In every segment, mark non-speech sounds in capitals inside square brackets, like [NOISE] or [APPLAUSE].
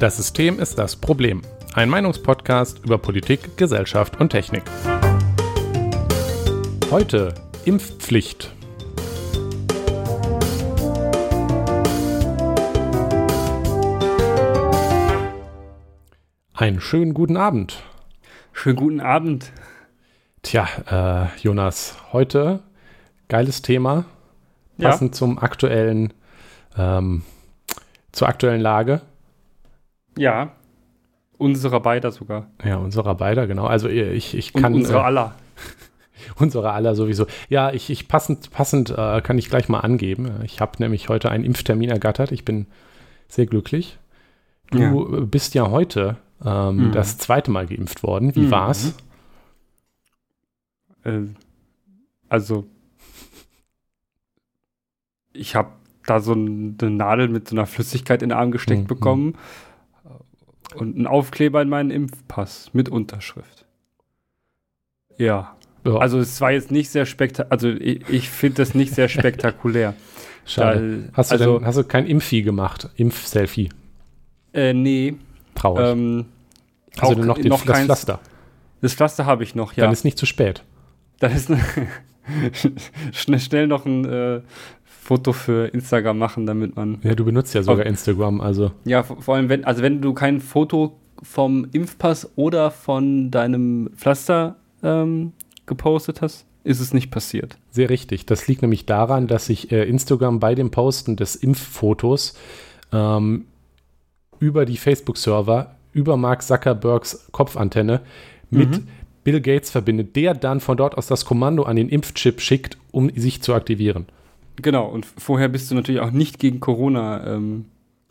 Das System ist das Problem. Ein Meinungspodcast über Politik, Gesellschaft und Technik. Heute Impfpflicht. Einen schönen guten Abend. Schönen guten Abend. Tja, äh, Jonas, heute geiles Thema, passend ja. zum aktuellen, ähm, zur aktuellen Lage. Ja, unserer beider sogar. Ja, unserer beider, genau. Also ich, ich kann. Und unserer aller. [LAUGHS] unsere aller sowieso. Ja, ich, ich passend, passend äh, kann ich gleich mal angeben. Ich habe nämlich heute einen Impftermin ergattert. Ich bin sehr glücklich. Du ja. bist ja heute ähm, mhm. das zweite Mal geimpft worden. Wie mhm. war's? Äh, also, ich habe da so eine Nadel mit so einer Flüssigkeit in den Arm gesteckt mhm. bekommen und einen Aufkleber in meinen Impfpass mit Unterschrift. Ja. ja. Also es war jetzt nicht sehr spektakulär, also ich, ich finde das nicht sehr spektakulär. [LAUGHS] Schade. Da, hast, du also, denn, hast du kein Impfi gemacht? Impf-Selfie? Äh, nee. Traurig. Ähm, also noch, den, noch das Pflaster? Das Pflaster habe ich noch, ja. Dann ist nicht zu spät. Dann ist [LAUGHS] schnell, schnell noch ein äh, Foto für Instagram machen, damit man. Ja, du benutzt ja sogar oh. Instagram, also. Ja, vor, vor allem, wenn, also wenn du kein Foto vom Impfpass oder von deinem Pflaster ähm, gepostet hast, ist es nicht passiert. Sehr richtig. Das liegt nämlich daran, dass sich äh, Instagram bei dem Posten des Impffotos ähm, über die Facebook-Server, über Mark Zuckerbergs Kopfantenne mit mhm. Bill Gates verbindet, der dann von dort aus das Kommando an den Impfchip schickt, um sich zu aktivieren. Genau, und vorher bist du natürlich auch nicht gegen Corona ähm,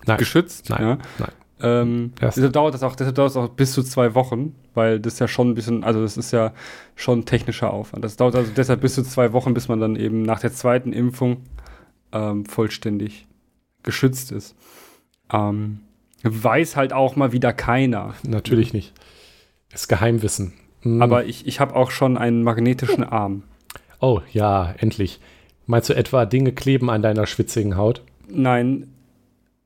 nein, geschützt. Nein, ja? nein. Ähm, deshalb dauert das auch, deshalb dauert es auch bis zu zwei Wochen, weil das ja schon ein bisschen, also das ist ja schon technischer Aufwand. Das dauert also deshalb bis zu zwei Wochen, bis man dann eben nach der zweiten Impfung ähm, vollständig geschützt ist. Ähm, weiß halt auch mal wieder keiner. Natürlich nicht. Ist Geheimwissen. Mhm. Aber ich, ich habe auch schon einen magnetischen Arm. Oh ja, endlich. Meinst du etwa, Dinge kleben an deiner schwitzigen Haut? Nein,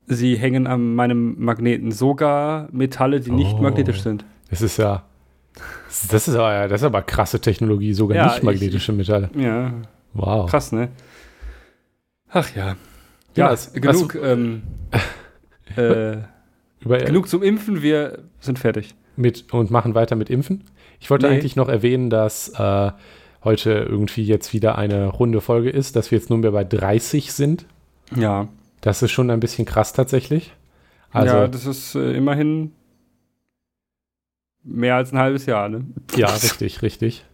sie hängen an meinem Magneten. Sogar Metalle, die oh, nicht magnetisch sind. Das ist ja. Das ist aber, das ist aber krasse Technologie, sogar ja, nicht magnetische ich, Metalle. Ja. Wow. Krass, ne? Ach ja. Ja, ja genug. Ähm, [LAUGHS] äh, über, genug zum Impfen, wir sind fertig. Mit, und machen weiter mit Impfen? Ich wollte nee. eigentlich noch erwähnen, dass äh, heute irgendwie jetzt wieder eine runde Folge ist, dass wir jetzt nunmehr bei 30 sind. Ja. Das ist schon ein bisschen krass tatsächlich. Also, ja, das ist äh, immerhin mehr als ein halbes Jahr, ne? Ja, [LAUGHS] richtig, richtig.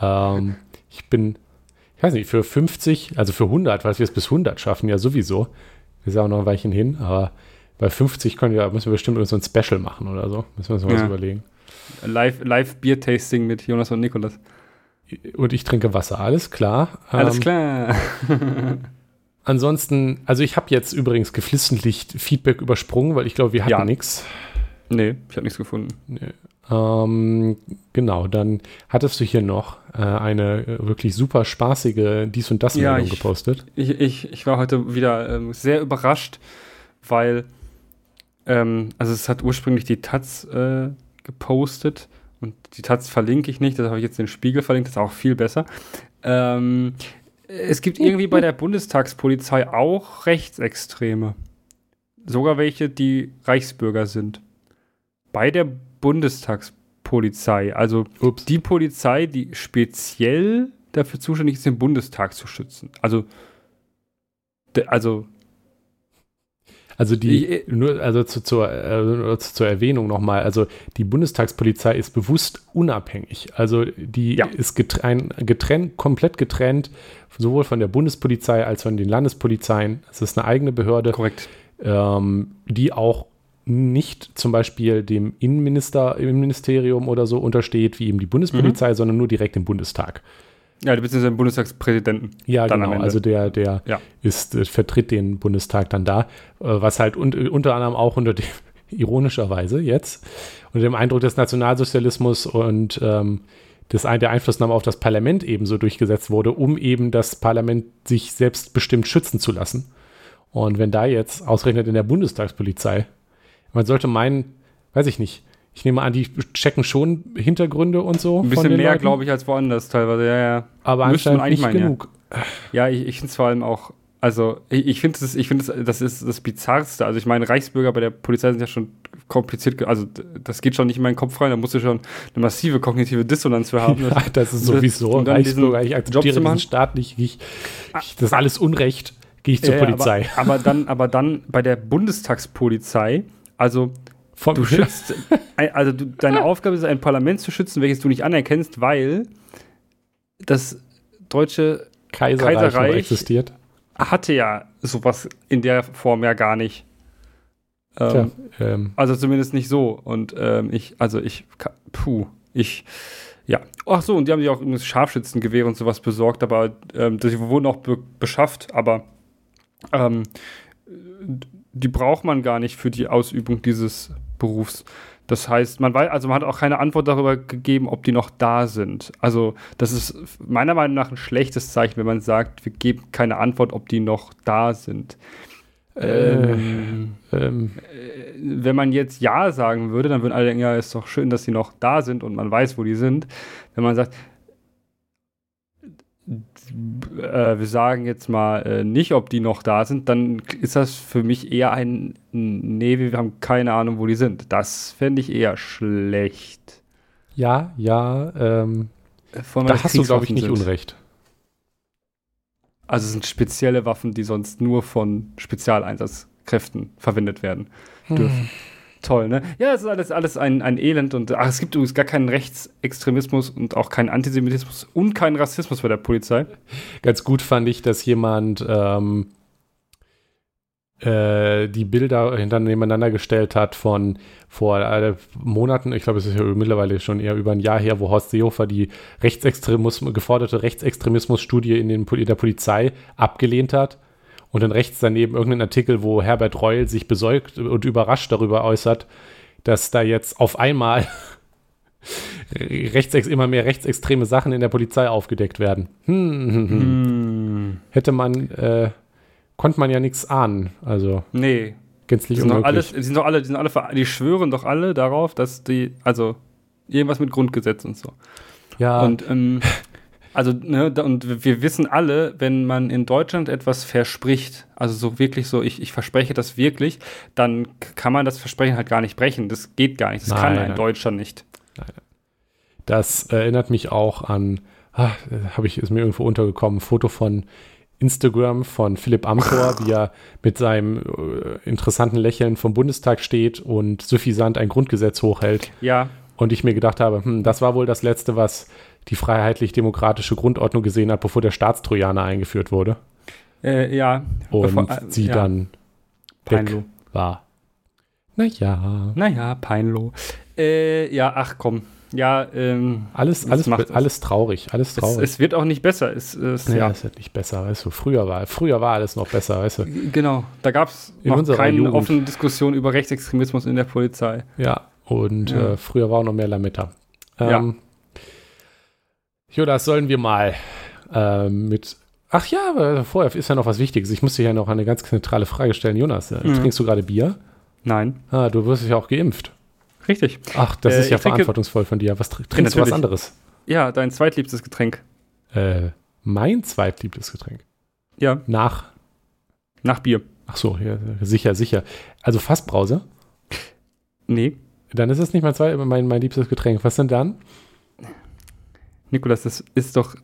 Ähm, ich bin, ich weiß nicht, für 50, also für 100, weil wir es bis 100 schaffen, ja sowieso. Wir sind auch noch ein Weilchen hin, aber bei 50 können wir, müssen wir bestimmt so ein Special machen oder so. Müssen wir uns mal ja. was überlegen. Live, live Bier-Tasting mit Jonas und Nikolas. Und ich trinke Wasser, alles klar. Alles ähm, klar. [LAUGHS] ansonsten, also ich habe jetzt übrigens geflissentlich Feedback übersprungen, weil ich glaube, wir hatten ja. nichts. Nee, ich habe nichts gefunden. Nee. Ähm, genau, dann hattest du hier noch äh, eine wirklich super spaßige Dies- und Das-Meldung ja, gepostet. Ich, ich, ich war heute wieder ähm, sehr überrascht, weil, ähm, also es hat ursprünglich die Taz äh, gepostet und die Taz verlinke ich nicht, das habe ich jetzt den Spiegel verlinkt, das ist auch viel besser. Ähm, es gibt irgendwie bei der [LAUGHS] Bundestagspolizei auch Rechtsextreme. Sogar welche, die Reichsbürger sind. Bei der Bundestagspolizei. Also Ups. die Polizei, die speziell dafür zuständig ist, den Bundestag zu schützen. Also, also also die, ich, nur, also zu, zur, äh, zur Erwähnung nochmal, also die Bundestagspolizei ist bewusst unabhängig. Also die ja. ist getrennt, getrennt, komplett getrennt, sowohl von der Bundespolizei als von den Landespolizeien. Es ist eine eigene Behörde, Korrekt. Ähm, die auch nicht zum Beispiel dem Innenminister, Innenministerium oder so untersteht, wie eben die Bundespolizei, mhm. sondern nur direkt dem Bundestag. Ja, du bist ja Bundestagspräsidenten. Ja, genau. Also der, der ja. ist, äh, vertritt den Bundestag dann da, äh, was halt un unter anderem auch unter dem, [LAUGHS] ironischerweise jetzt, unter dem Eindruck des Nationalsozialismus und ähm, des, der Einflussnahme auf das Parlament ebenso durchgesetzt wurde, um eben das Parlament sich selbstbestimmt schützen zu lassen. Und wenn da jetzt ausgerechnet in der Bundestagspolizei Man sollte meinen, weiß ich nicht, ich nehme an, die checken schon Hintergründe und so. Ein bisschen mehr, glaube ich, als woanders teilweise, ja, ja. Aber anscheinend nicht meinen, genug. Ja, ja ich, ich finde es vor allem auch, also ich, ich finde das, ich das, das ist das Bizarrste. Also ich meine, Reichsbürger bei der Polizei sind ja schon kompliziert, also das geht schon nicht in meinen Kopf rein, da musst du schon eine massive kognitive Dissonanz für haben. [LAUGHS] ja, das ist sowieso Reichsbürger, ich akzeptiere diesen Staat nicht, ich, ich, das ist alles Unrecht, gehe ich zur ja, Polizei. Aber, aber, dann, [LAUGHS] aber dann bei der Bundestagspolizei, also Vom du schützt, also du, deine [LAUGHS] Aufgabe ist, ein Parlament zu schützen, welches du nicht anerkennst, weil das deutsche Kaiserreich, Kaiserreich existiert. hatte ja sowas in der Form ja gar nicht. Ähm, Tja, ähm. Also zumindest nicht so. Und ähm, ich, also ich, puh, ich, ja. Ach so, und die haben sich auch Scharfschützengewehre und sowas besorgt, aber ähm, die wurden auch be beschafft, aber ähm, die braucht man gar nicht für die Ausübung dieses Berufs. Das heißt, man weiß, also man hat auch keine Antwort darüber gegeben, ob die noch da sind. Also, das ist meiner Meinung nach ein schlechtes Zeichen, wenn man sagt, wir geben keine Antwort, ob die noch da sind. Ähm, ähm, äh, wenn man jetzt Ja sagen würde, dann würden alle denken, ja, ist doch schön, dass sie noch da sind und man weiß, wo die sind. Wenn man sagt, äh, wir sagen jetzt mal äh, nicht, ob die noch da sind, dann ist das für mich eher ein Nee, wir haben keine Ahnung, wo die sind. Das fände ich eher schlecht. Ja, ja, ähm, da hast du, glaube ich, nicht sind. Unrecht. Also es sind spezielle Waffen, die sonst nur von Spezialeinsatzkräften verwendet werden dürfen. Hm. Toll, ne? Ja, es ist alles, alles ein, ein Elend und ach, es gibt übrigens gar keinen Rechtsextremismus und auch keinen Antisemitismus und keinen Rassismus bei der Polizei. Ganz gut fand ich, dass jemand ähm, äh, die Bilder nebeneinander gestellt hat von vor äh, Monaten, ich glaube, es ist ja mittlerweile schon eher über ein Jahr her, wo Horst Seehofer die Rechtsextremismus, geforderte Rechtsextremismusstudie in, den, in der Polizei abgelehnt hat und dann rechts daneben irgendein Artikel, wo Herbert Reul sich besäugt und überrascht darüber äußert, dass da jetzt auf einmal [LAUGHS] rechts, immer mehr rechtsextreme Sachen in der Polizei aufgedeckt werden. Hm, hm, hm. hm. Hätte man äh, konnte man ja nichts ahnen. Also. Nee. Gänzlich die sind unmöglich. Alles, die sind doch alle, die sind alle, die schwören doch alle darauf, dass die, also irgendwas mit Grundgesetz und so. Ja. Und ähm, [LAUGHS] also, ne, und wir wissen alle, wenn man in Deutschland etwas verspricht, also so wirklich so, ich, ich verspreche das wirklich, dann kann man das Versprechen halt gar nicht brechen. Das geht gar nicht. Das nein, kann ein Deutscher nicht. Nein. Das erinnert mich auch an, ah, habe ich, ist mir irgendwo untergekommen, ein Foto von Instagram von Philipp Amthor, wie er mit seinem äh, interessanten Lächeln vom Bundestag steht und suffisant ein Grundgesetz hochhält. Ja. Und ich mir gedacht habe, hm, das war wohl das Letzte, was die freiheitlich-demokratische Grundordnung gesehen hat, bevor der Staatstrojaner eingeführt wurde. Äh, ja. Und bevor, äh, sie ja. dann Peinlo. war. Naja. Naja, Peinlo. Äh, ja, ach komm. Ja, ähm, alles, alles, alles traurig, alles traurig. Es, es, wird auch nicht besser. Es, es, ja, ja, es wird nicht besser, weißt du. Früher war, früher war alles noch besser, weißt du. Genau, da gab es noch keine Jugend. offene Diskussion über Rechtsextremismus in der Polizei. Ja, und ja. Äh, früher war auch noch mehr Lametta. Ähm, ja. Jonas, sollen wir mal äh, mit Ach ja, vorher ist ja noch was Wichtiges. Ich muss dir ja noch eine ganz zentrale Frage stellen. Jonas, äh, mhm. trinkst du gerade Bier? Nein. Ah, du wirst ja auch geimpft. Richtig. Ach, das äh, ist ja verantwortungsvoll von dir. Was trinkst du was anderes? Ja, dein zweitliebstes Getränk. Äh, mein zweitliebstes Getränk? Ja. Nach? Nach Bier. Ach so, ja, sicher, sicher. Also Fassbrause? Nee. Dann ist es nicht mein, zweit, mein, mein liebstes Getränk. Was denn dann? Nikolas, das ist doch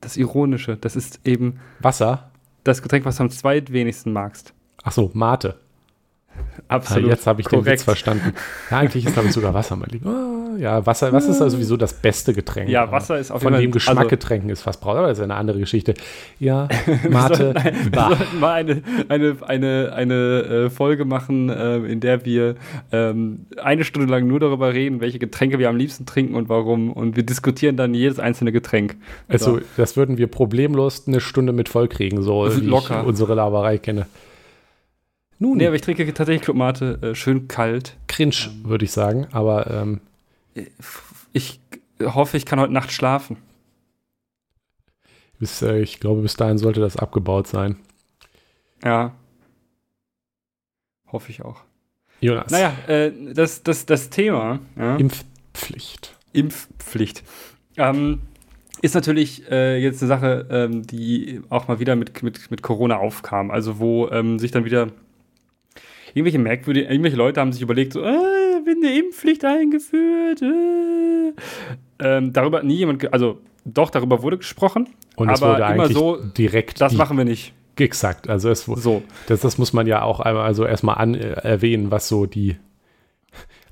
das Ironische. Das ist eben Wasser. Das Getränk, was du am zweitwenigsten magst. Ach so, Mate. Absolut. Ah, jetzt habe ich korrekt. den Witz verstanden. Ja, eigentlich ist, glaube ich, sogar Wasser mein Lieber. Ja, Wasser, Wasser ist also sowieso das beste Getränk. Ja, Wasser ist auf jeden Fall. Von dem Geschmack also, Getränken ist fast braun, aber das ist eine andere Geschichte. Ja, [LAUGHS] Mate. wir, sollten, wir sollten mal eine, eine, eine, eine äh, Folge machen, äh, in der wir ähm, eine Stunde lang nur darüber reden, welche Getränke wir am liebsten trinken und warum. Und wir diskutieren dann jedes einzelne Getränk. Also, so. das würden wir problemlos eine Stunde mit vollkriegen, so wie locker. ich unsere Laberei kenne. Nun. Nee, aber ich trinke tatsächlich Clubmate äh, schön kalt. Cringe, ähm, würde ich sagen, aber ähm, ich hoffe, ich kann heute Nacht schlafen. Bis, äh, ich glaube, bis dahin sollte das abgebaut sein. Ja. Hoffe ich auch. Jonas. Naja, äh, das, das, das Thema. Ja, Impfpflicht. Impfpflicht. Ähm, ist natürlich äh, jetzt eine Sache, ähm, die auch mal wieder mit, mit, mit Corona aufkam. Also wo ähm, sich dann wieder irgendwelche merkwürdige, irgendwelche Leute haben sich überlegt, so, äh, eine Impfpflicht eingeführt. Äh. Ähm, darüber hat nie jemand, also doch, darüber wurde gesprochen. Und es wurde immer so, direkt. Das machen wir nicht. Exakt, also es, so. das, das muss man ja auch einmal also erstmal an, äh, erwähnen, was so die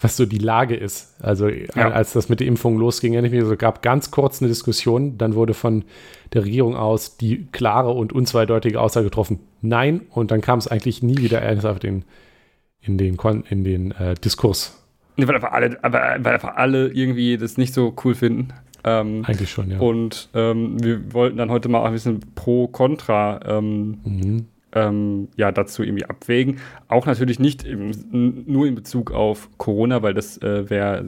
was so die Lage ist. Also ja. als das mit der Impfung losging, es gab ganz kurz eine Diskussion, dann wurde von der Regierung aus die klare und unzweideutige Aussage getroffen, nein, und dann kam es eigentlich nie wieder ernsthaft in, in den, in den äh, Diskurs. Nee, weil einfach, alle, weil einfach alle irgendwie das nicht so cool finden. Ähm, Eigentlich schon, ja. Und ähm, wir wollten dann heute mal auch ein bisschen pro-contra ähm, mhm. Ähm, ja, dazu irgendwie abwägen. Auch natürlich nicht im, nur in Bezug auf Corona, weil das äh, wäre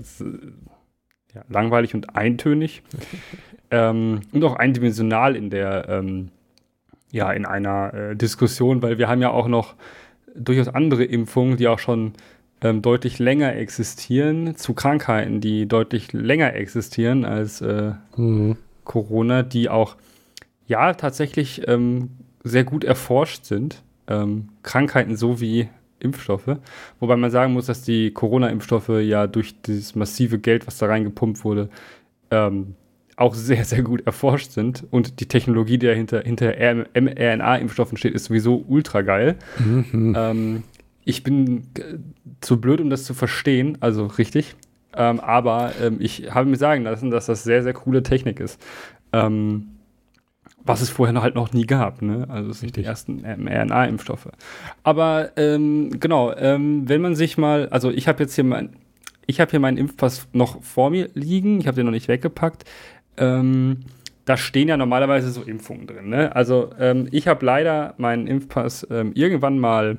ja, langweilig und eintönig. [LAUGHS] Ähm, und auch eindimensional in der, ähm, ja, in einer äh, Diskussion, weil wir haben ja auch noch durchaus andere Impfungen, die auch schon ähm, deutlich länger existieren, zu Krankheiten, die deutlich länger existieren als äh, mhm. Corona, die auch ja tatsächlich ähm, sehr gut erforscht sind. Ähm, Krankheiten sowie Impfstoffe. Wobei man sagen muss, dass die Corona-Impfstoffe ja durch dieses massive Geld, was da reingepumpt wurde, ähm, auch sehr, sehr gut erforscht sind. Und die Technologie, die dahinter hinter mRNA-Impfstoffen steht, ist sowieso ultra geil. Mhm. Ähm, ich bin zu blöd, um das zu verstehen, also richtig. Ähm, aber ähm, ich habe mir sagen lassen, dass das sehr, sehr coole Technik ist. Ähm, was es vorher noch halt noch nie gab, ne? Also es sind die ersten mRNA-Impfstoffe. Aber ähm, genau, ähm, wenn man sich mal, also ich habe jetzt hier mein, ich habe hier meinen Impfpass noch vor mir liegen, ich habe den noch nicht weggepackt. Ähm, da stehen ja normalerweise so Impfungen drin. Ne? Also ähm, ich habe leider meinen Impfpass ähm, irgendwann mal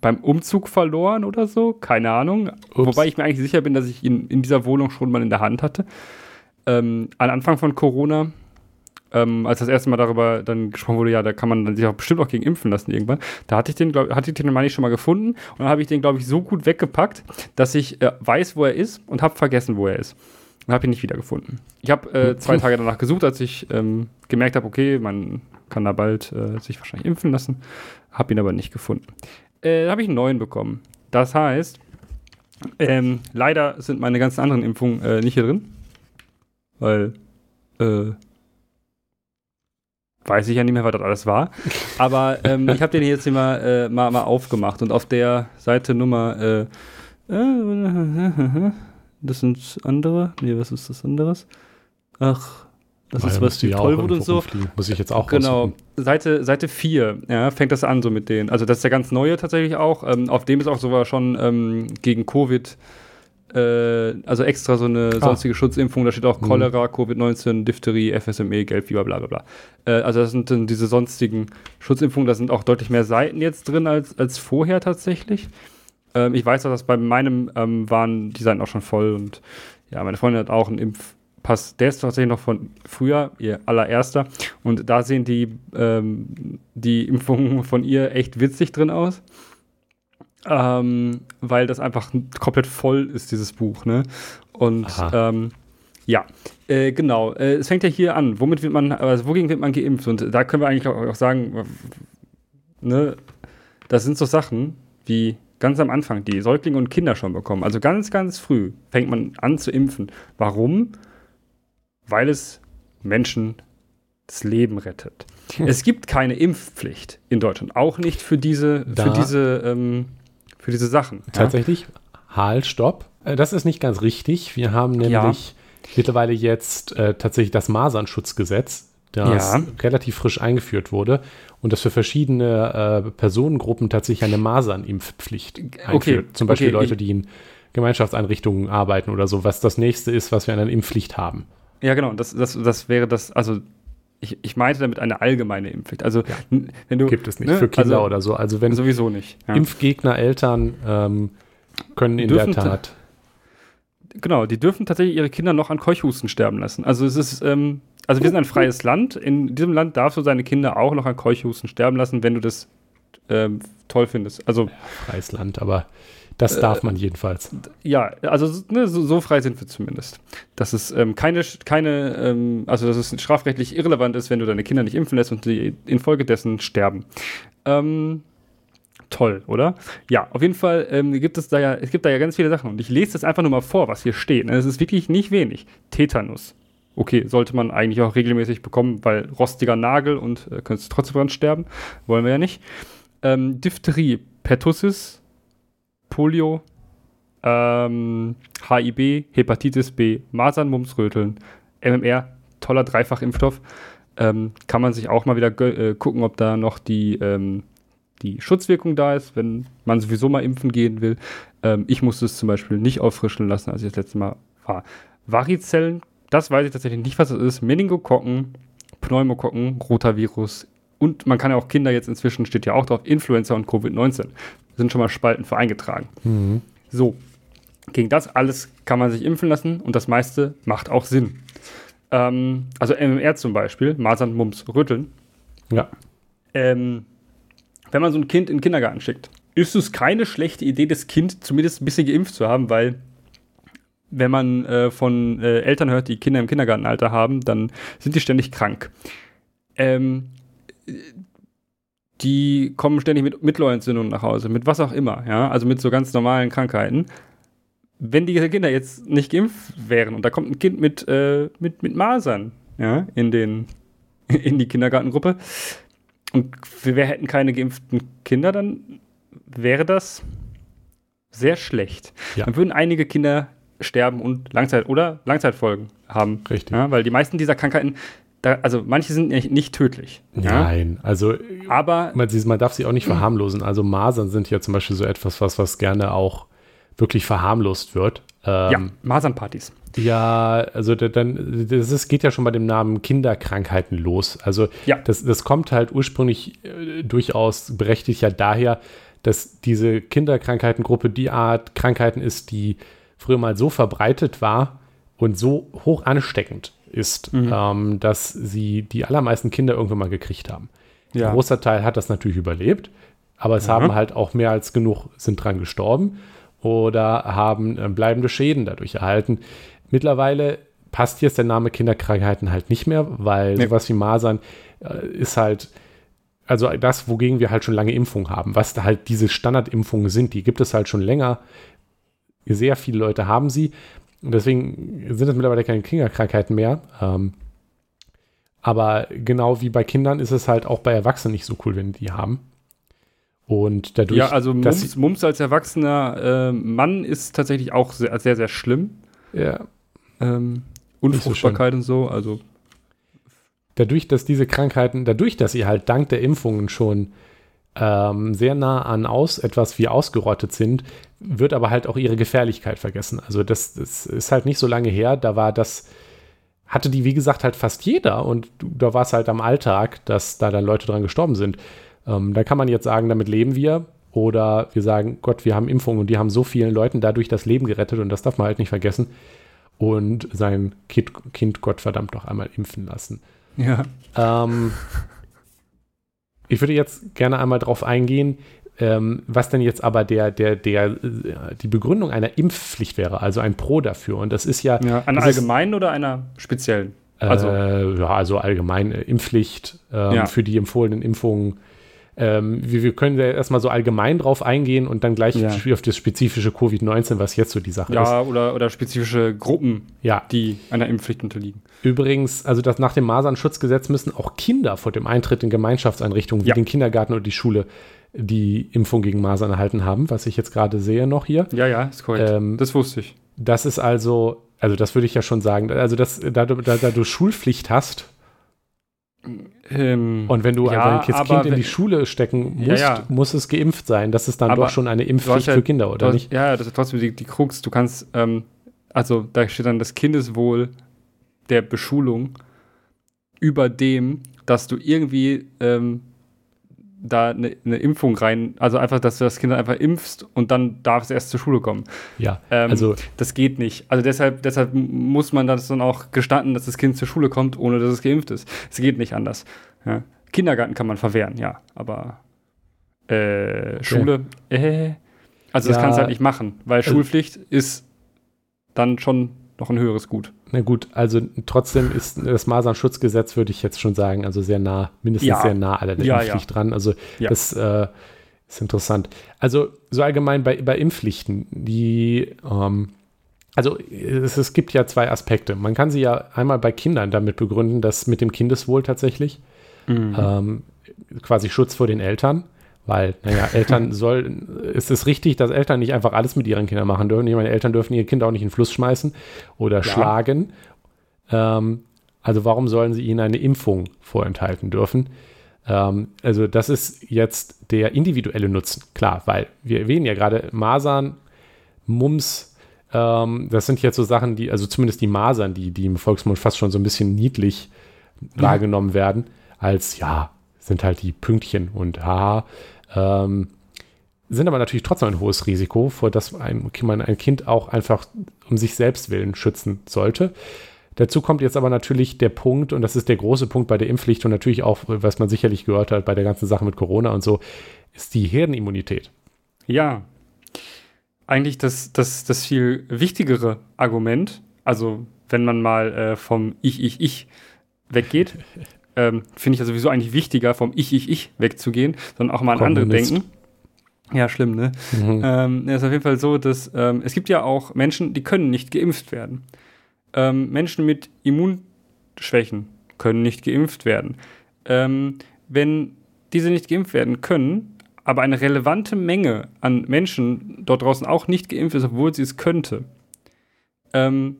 beim Umzug verloren oder so, keine Ahnung. Ups. Wobei ich mir eigentlich sicher bin, dass ich ihn in dieser Wohnung schon mal in der Hand hatte. Ähm, am Anfang von Corona, ähm, als das erste Mal darüber dann gesprochen wurde, ja, da kann man dann sich auch bestimmt auch gegen impfen lassen irgendwann. Da hatte ich den, glaub, hatte ich den meine ich schon mal gefunden und dann habe ich den, glaube ich, so gut weggepackt, dass ich äh, weiß, wo er ist und habe vergessen, wo er ist. Und habe ihn nicht wiedergefunden. Ich habe äh, zwei Tage danach gesucht, als ich ähm, gemerkt habe, okay, man kann da bald äh, sich wahrscheinlich impfen lassen. Habe ihn aber nicht gefunden äh, habe ich einen neuen bekommen. Das heißt, ähm, leider sind meine ganzen anderen Impfungen äh, nicht hier drin. Weil, äh, weiß ich ja nicht mehr, was das alles war. [LAUGHS] Aber ähm, ich habe den jetzt hier mal, äh, mal, mal aufgemacht und auf der Seite Nummer, äh, äh, das sind andere. Nee, was ist das anderes? Ach, das ist was wie Tollwut und so. Muss ich jetzt auch Genau. Seite, Seite 4, ja, fängt das an so mit denen. Also das ist der ganz neue tatsächlich auch. Ähm, auf dem ist auch sogar schon ähm, gegen Covid, äh, also extra so eine ah. sonstige Schutzimpfung. Da steht auch mhm. Cholera, mhm. Covid-19, Diphtherie, FSME, Gelbfieber, bla bla bla. Äh, also das sind dann diese sonstigen Schutzimpfungen. Da sind auch deutlich mehr Seiten jetzt drin als, als vorher tatsächlich. Ähm, ich weiß auch, dass bei meinem ähm, waren die Seiten auch schon voll und ja, meine Freundin hat auch einen Impf Pass, der ist tatsächlich noch von früher, ihr allererster. Und da sehen die, ähm, die Impfungen von ihr echt witzig drin aus. Ähm, weil das einfach komplett voll ist, dieses Buch. Ne? Und ähm, ja, äh, genau. Äh, es fängt ja hier an. Womit wird man, also wogegen wird man geimpft? Und da können wir eigentlich auch sagen, ne, das sind so Sachen wie ganz am Anfang, die Säuglinge und Kinder schon bekommen. Also ganz, ganz früh fängt man an zu impfen. Warum? Weil es Menschen das Leben rettet. Es gibt keine Impfpflicht in Deutschland, auch nicht für diese, für diese, ähm, für diese Sachen. Tatsächlich, ja? halt, stopp. Äh, das ist nicht ganz richtig. Wir haben nämlich ja. mittlerweile jetzt äh, tatsächlich das Masernschutzgesetz, das ja. relativ frisch eingeführt wurde und das für verschiedene äh, Personengruppen tatsächlich eine Masernimpfpflicht einführt. Okay. Zum Beispiel okay. Leute, die in Gemeinschaftseinrichtungen arbeiten oder so, was das nächste ist, was wir an einer Impfpflicht haben. Ja, genau. Das, das, das wäre das, also ich, ich meinte damit eine allgemeine Impfpflicht. Also ja, wenn du gibt es nicht ne? für Kinder also, oder so. Also wenn sowieso nicht. Ja. Impfgegner Eltern ähm, können in der Tat. Genau, die dürfen tatsächlich ihre Kinder noch an Keuchhusten sterben lassen. Also es ist, ähm, also wir sind ein freies Land. In diesem Land darfst du seine Kinder auch noch an Keuchhusten sterben lassen, wenn du das ähm, toll findest. Also freies Land, aber das darf äh, man jedenfalls. Ja, also ne, so, so, frei sind wir zumindest. Dass es ähm, keine, keine ähm, also dass es strafrechtlich irrelevant ist, wenn du deine Kinder nicht impfen lässt und die infolgedessen sterben. Ähm, toll, oder? Ja, auf jeden Fall ähm, gibt es da ja, es gibt da ja ganz viele Sachen und ich lese das einfach nur mal vor, was hier steht. Es ist wirklich nicht wenig. Tetanus. Okay, sollte man eigentlich auch regelmäßig bekommen, weil rostiger Nagel und äh, könntest trotzdem dran sterben. Wollen wir ja nicht. Ähm, Diphtherie, Pertussis, Polio, ähm, HIB, Hepatitis B, Masern, Mumps, Röteln, MMR, toller Dreifachimpfstoff. Ähm, kann man sich auch mal wieder äh, gucken, ob da noch die ähm, die Schutzwirkung da ist, wenn man sowieso mal impfen gehen will. Ähm, ich musste es zum Beispiel nicht auffrischen lassen, als ich das letzte Mal war. Varizellen, das weiß ich tatsächlich nicht, was das ist. Meningokokken, Pneumokokken, Rotavirus und man kann ja auch Kinder jetzt inzwischen, steht ja auch drauf, Influenza und Covid-19. Sind schon mal Spalten für eingetragen. Mhm. So, gegen das alles kann man sich impfen lassen und das meiste macht auch Sinn. Ähm, also MMR zum Beispiel, Masern, Mumps, Rütteln. Ja. Ähm, wenn man so ein Kind in den Kindergarten schickt, ist es keine schlechte Idee, das Kind zumindest ein bisschen geimpft zu haben, weil wenn man äh, von äh, Eltern hört, die Kinder im Kindergartenalter haben, dann sind die ständig krank. Ähm, die kommen ständig mit Mittelohrentzündungen nach Hause, mit was auch immer, ja, also mit so ganz normalen Krankheiten. Wenn die Kinder jetzt nicht geimpft wären und da kommt ein Kind mit, äh, mit, mit Masern, ja, in den, [LAUGHS] in die Kindergartengruppe, und wir hätten keine geimpften Kinder, dann wäre das sehr schlecht. Ja. Dann würden einige Kinder sterben und Langzeit oder Langzeitfolgen haben. Richtig. Ja, weil die meisten dieser Krankheiten, da, also manche sind nicht, nicht tödlich. Nein, ja? also aber man, man, darf sie auch nicht verharmlosen. Also Masern sind ja zum Beispiel so etwas, was, was gerne auch wirklich verharmlost wird. Ähm, ja, Masernpartys. Ja, also dann, das ist, geht ja schon bei dem Namen Kinderkrankheiten los. Also ja. das, das kommt halt ursprünglich äh, durchaus berechtigt ja daher, dass diese Kinderkrankheitengruppe die Art Krankheiten ist, die früher mal so verbreitet war und so hoch ansteckend ist, mhm. ähm, dass sie die allermeisten Kinder irgendwann mal gekriegt haben. Ja. Ein großer Teil hat das natürlich überlebt, aber es mhm. haben halt auch mehr als genug sind dran gestorben oder haben äh, bleibende Schäden dadurch erhalten. Mittlerweile passt jetzt der Name Kinderkrankheiten halt nicht mehr, weil nee. sowas wie Masern äh, ist halt, also das, wogegen wir halt schon lange Impfungen haben, was halt diese Standardimpfungen sind, die gibt es halt schon länger. Sehr viele Leute haben sie. Und deswegen sind es mittlerweile keine Kinderkrankheiten mehr. Ähm, aber genau wie bei Kindern ist es halt auch bei Erwachsenen nicht so cool, wenn die haben. Und dadurch. Ja, also Mumps, Mumps als erwachsener äh, Mann ist tatsächlich auch sehr, sehr, sehr schlimm. Ja. Ähm, Unfruchtbarkeit so und so, also. Dadurch, dass diese Krankheiten, dadurch, dass sie halt dank der Impfungen schon ähm, sehr nah an aus, etwas wie ausgerottet sind, wird aber halt auch ihre Gefährlichkeit vergessen. Also das, das ist halt nicht so lange her, da war das, hatte die, wie gesagt, halt fast jeder und da war es halt am Alltag, dass da dann Leute dran gestorben sind. Ähm, da kann man jetzt sagen, damit leben wir. Oder wir sagen, Gott, wir haben Impfungen und die haben so vielen Leuten dadurch das Leben gerettet und das darf man halt nicht vergessen und sein Kind, kind Gottverdammt noch einmal impfen lassen. Ja. Ähm, ich würde jetzt gerne einmal darauf eingehen, ähm, was denn jetzt aber der, der, der, die Begründung einer Impfpflicht wäre, also ein Pro dafür. Und das ist ja. ja einer allgemeinen oder einer speziellen? Also, äh, ja, also allgemein äh, Impfpflicht ähm, ja. für die empfohlenen Impfungen ähm, wir, wir, können ja erstmal so allgemein drauf eingehen und dann gleich ja. auf das spezifische Covid-19, was jetzt so die Sache ja, ist. Ja, oder, oder spezifische Gruppen, ja. die einer Impfpflicht unterliegen. Übrigens, also das nach dem Masernschutzgesetz müssen auch Kinder vor dem Eintritt in Gemeinschaftseinrichtungen wie den Kindergarten oder die Schule die Impfung gegen Masern erhalten haben, was ich jetzt gerade sehe noch hier. Ja, ja, ist korrekt. Ähm, das wusste ich. Das ist also, also das würde ich ja schon sagen, also das, da, da, da du Schulpflicht hast, ähm, und wenn du ja, ein Kind in die Schule stecken musst, ja, ja. muss es geimpft sein. Das ist dann aber doch schon eine Impfpflicht für Kinder, oder hast, nicht? Ja, das ist trotzdem die, die Krux. Du kannst, ähm, also da steht dann das Kindeswohl der Beschulung über dem, dass du irgendwie ähm, da eine, eine, Impfung rein, also einfach, dass du das Kind einfach impfst und dann darf es erst zur Schule kommen. Ja, ähm, also das geht nicht. Also deshalb, deshalb muss man das dann auch gestatten, dass das Kind zur Schule kommt, ohne dass es geimpft ist. Es geht nicht anders. Ja. Kindergarten kann man verwehren, ja, aber äh, Schule, äh, also das ja, kannst du halt nicht machen, weil also, Schulpflicht ist dann schon noch ein höheres Gut. Na gut, also trotzdem ist das Masernschutzgesetz, würde ich jetzt schon sagen, also sehr nah, mindestens ja. sehr nah an der ja, Impfpflicht dran. Also das äh, ist interessant. Also so allgemein bei, bei Impfpflichten, die ähm, also es, es, gibt ja zwei Aspekte. Man kann sie ja einmal bei Kindern damit begründen, dass mit dem Kindeswohl tatsächlich mhm. ähm, quasi Schutz vor den Eltern, weil, naja, Eltern [LAUGHS] soll, ist es richtig, dass Eltern nicht einfach alles mit ihren Kindern machen dürfen. Ich meine, Eltern dürfen ihre Kinder auch nicht in den Fluss schmeißen oder ja. schlagen. Ähm, also warum sollen sie ihnen eine Impfung vorenthalten dürfen? Ähm, also das ist jetzt der individuelle Nutzen, klar, weil wir erwähnen ja gerade Masern, Mumps, ähm, das sind jetzt so Sachen, die, also zumindest die Masern, die, die im Volksmund fast schon so ein bisschen niedlich mhm. wahrgenommen werden, als ja, sind halt die Pünktchen und haha. Ähm, sind aber natürlich trotzdem ein hohes Risiko, vor das ein, man ein Kind auch einfach um sich selbst willen schützen sollte. Dazu kommt jetzt aber natürlich der Punkt, und das ist der große Punkt bei der Impfpflicht und natürlich auch, was man sicherlich gehört hat bei der ganzen Sache mit Corona und so, ist die Herdenimmunität. Ja, eigentlich das, das, das viel wichtigere Argument. Also, wenn man mal äh, vom Ich, Ich, Ich weggeht, [LAUGHS] ähm, finde ich ja sowieso eigentlich wichtiger, vom Ich, Ich, Ich wegzugehen, sondern auch mal an andere denken. Ja, schlimm, ne? Mhm. Ähm, ist auf jeden Fall so, dass ähm, es gibt ja auch Menschen, die können nicht geimpft werden. Ähm, Menschen mit Immunschwächen können nicht geimpft werden. Ähm, wenn diese nicht geimpft werden können, aber eine relevante Menge an Menschen dort draußen auch nicht geimpft ist, obwohl sie es könnte, ähm,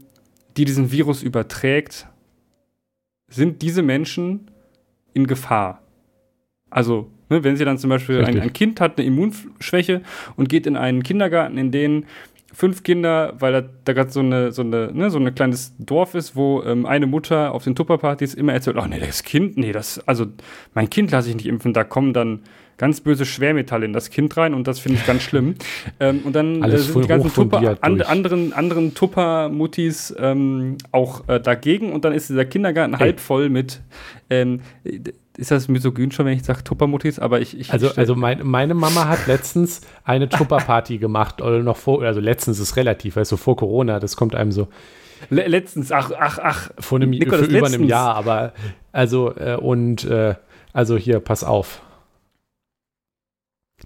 die diesen Virus überträgt, sind diese Menschen in Gefahr. Also, ne, wenn sie dann zum Beispiel ein, ein, Kind hat eine Immunschwäche und geht in einen Kindergarten, in dem fünf Kinder, weil da, da gerade so eine, so eine, ne, so ein kleines Dorf ist, wo ähm, eine Mutter auf den Tupperpartys immer erzählt, oh nee, das Kind, nee, das, also mein Kind lasse ich nicht impfen, da kommen dann ganz böse Schwermetalle in das Kind rein und das finde ich ganz schlimm. [LAUGHS] ähm, und dann äh, sind die ganzen Tupper, and, anderen, anderen Tupper-Muttis ähm, auch äh, dagegen und dann ist dieser Kindergarten Ey. halb voll mit ähm, ist das misogyn schon, wenn ich sage Tuppermuttis? Aber ich, ich also, also mein, meine Mama hat letztens eine Tupper-Party gemacht, oder noch vor, also letztens ist relativ, weil so vor Corona, das kommt einem so. letztens, ach, ach, ach. Vor einem, für über einem Jahr, aber also, äh, und, äh, also hier, pass auf.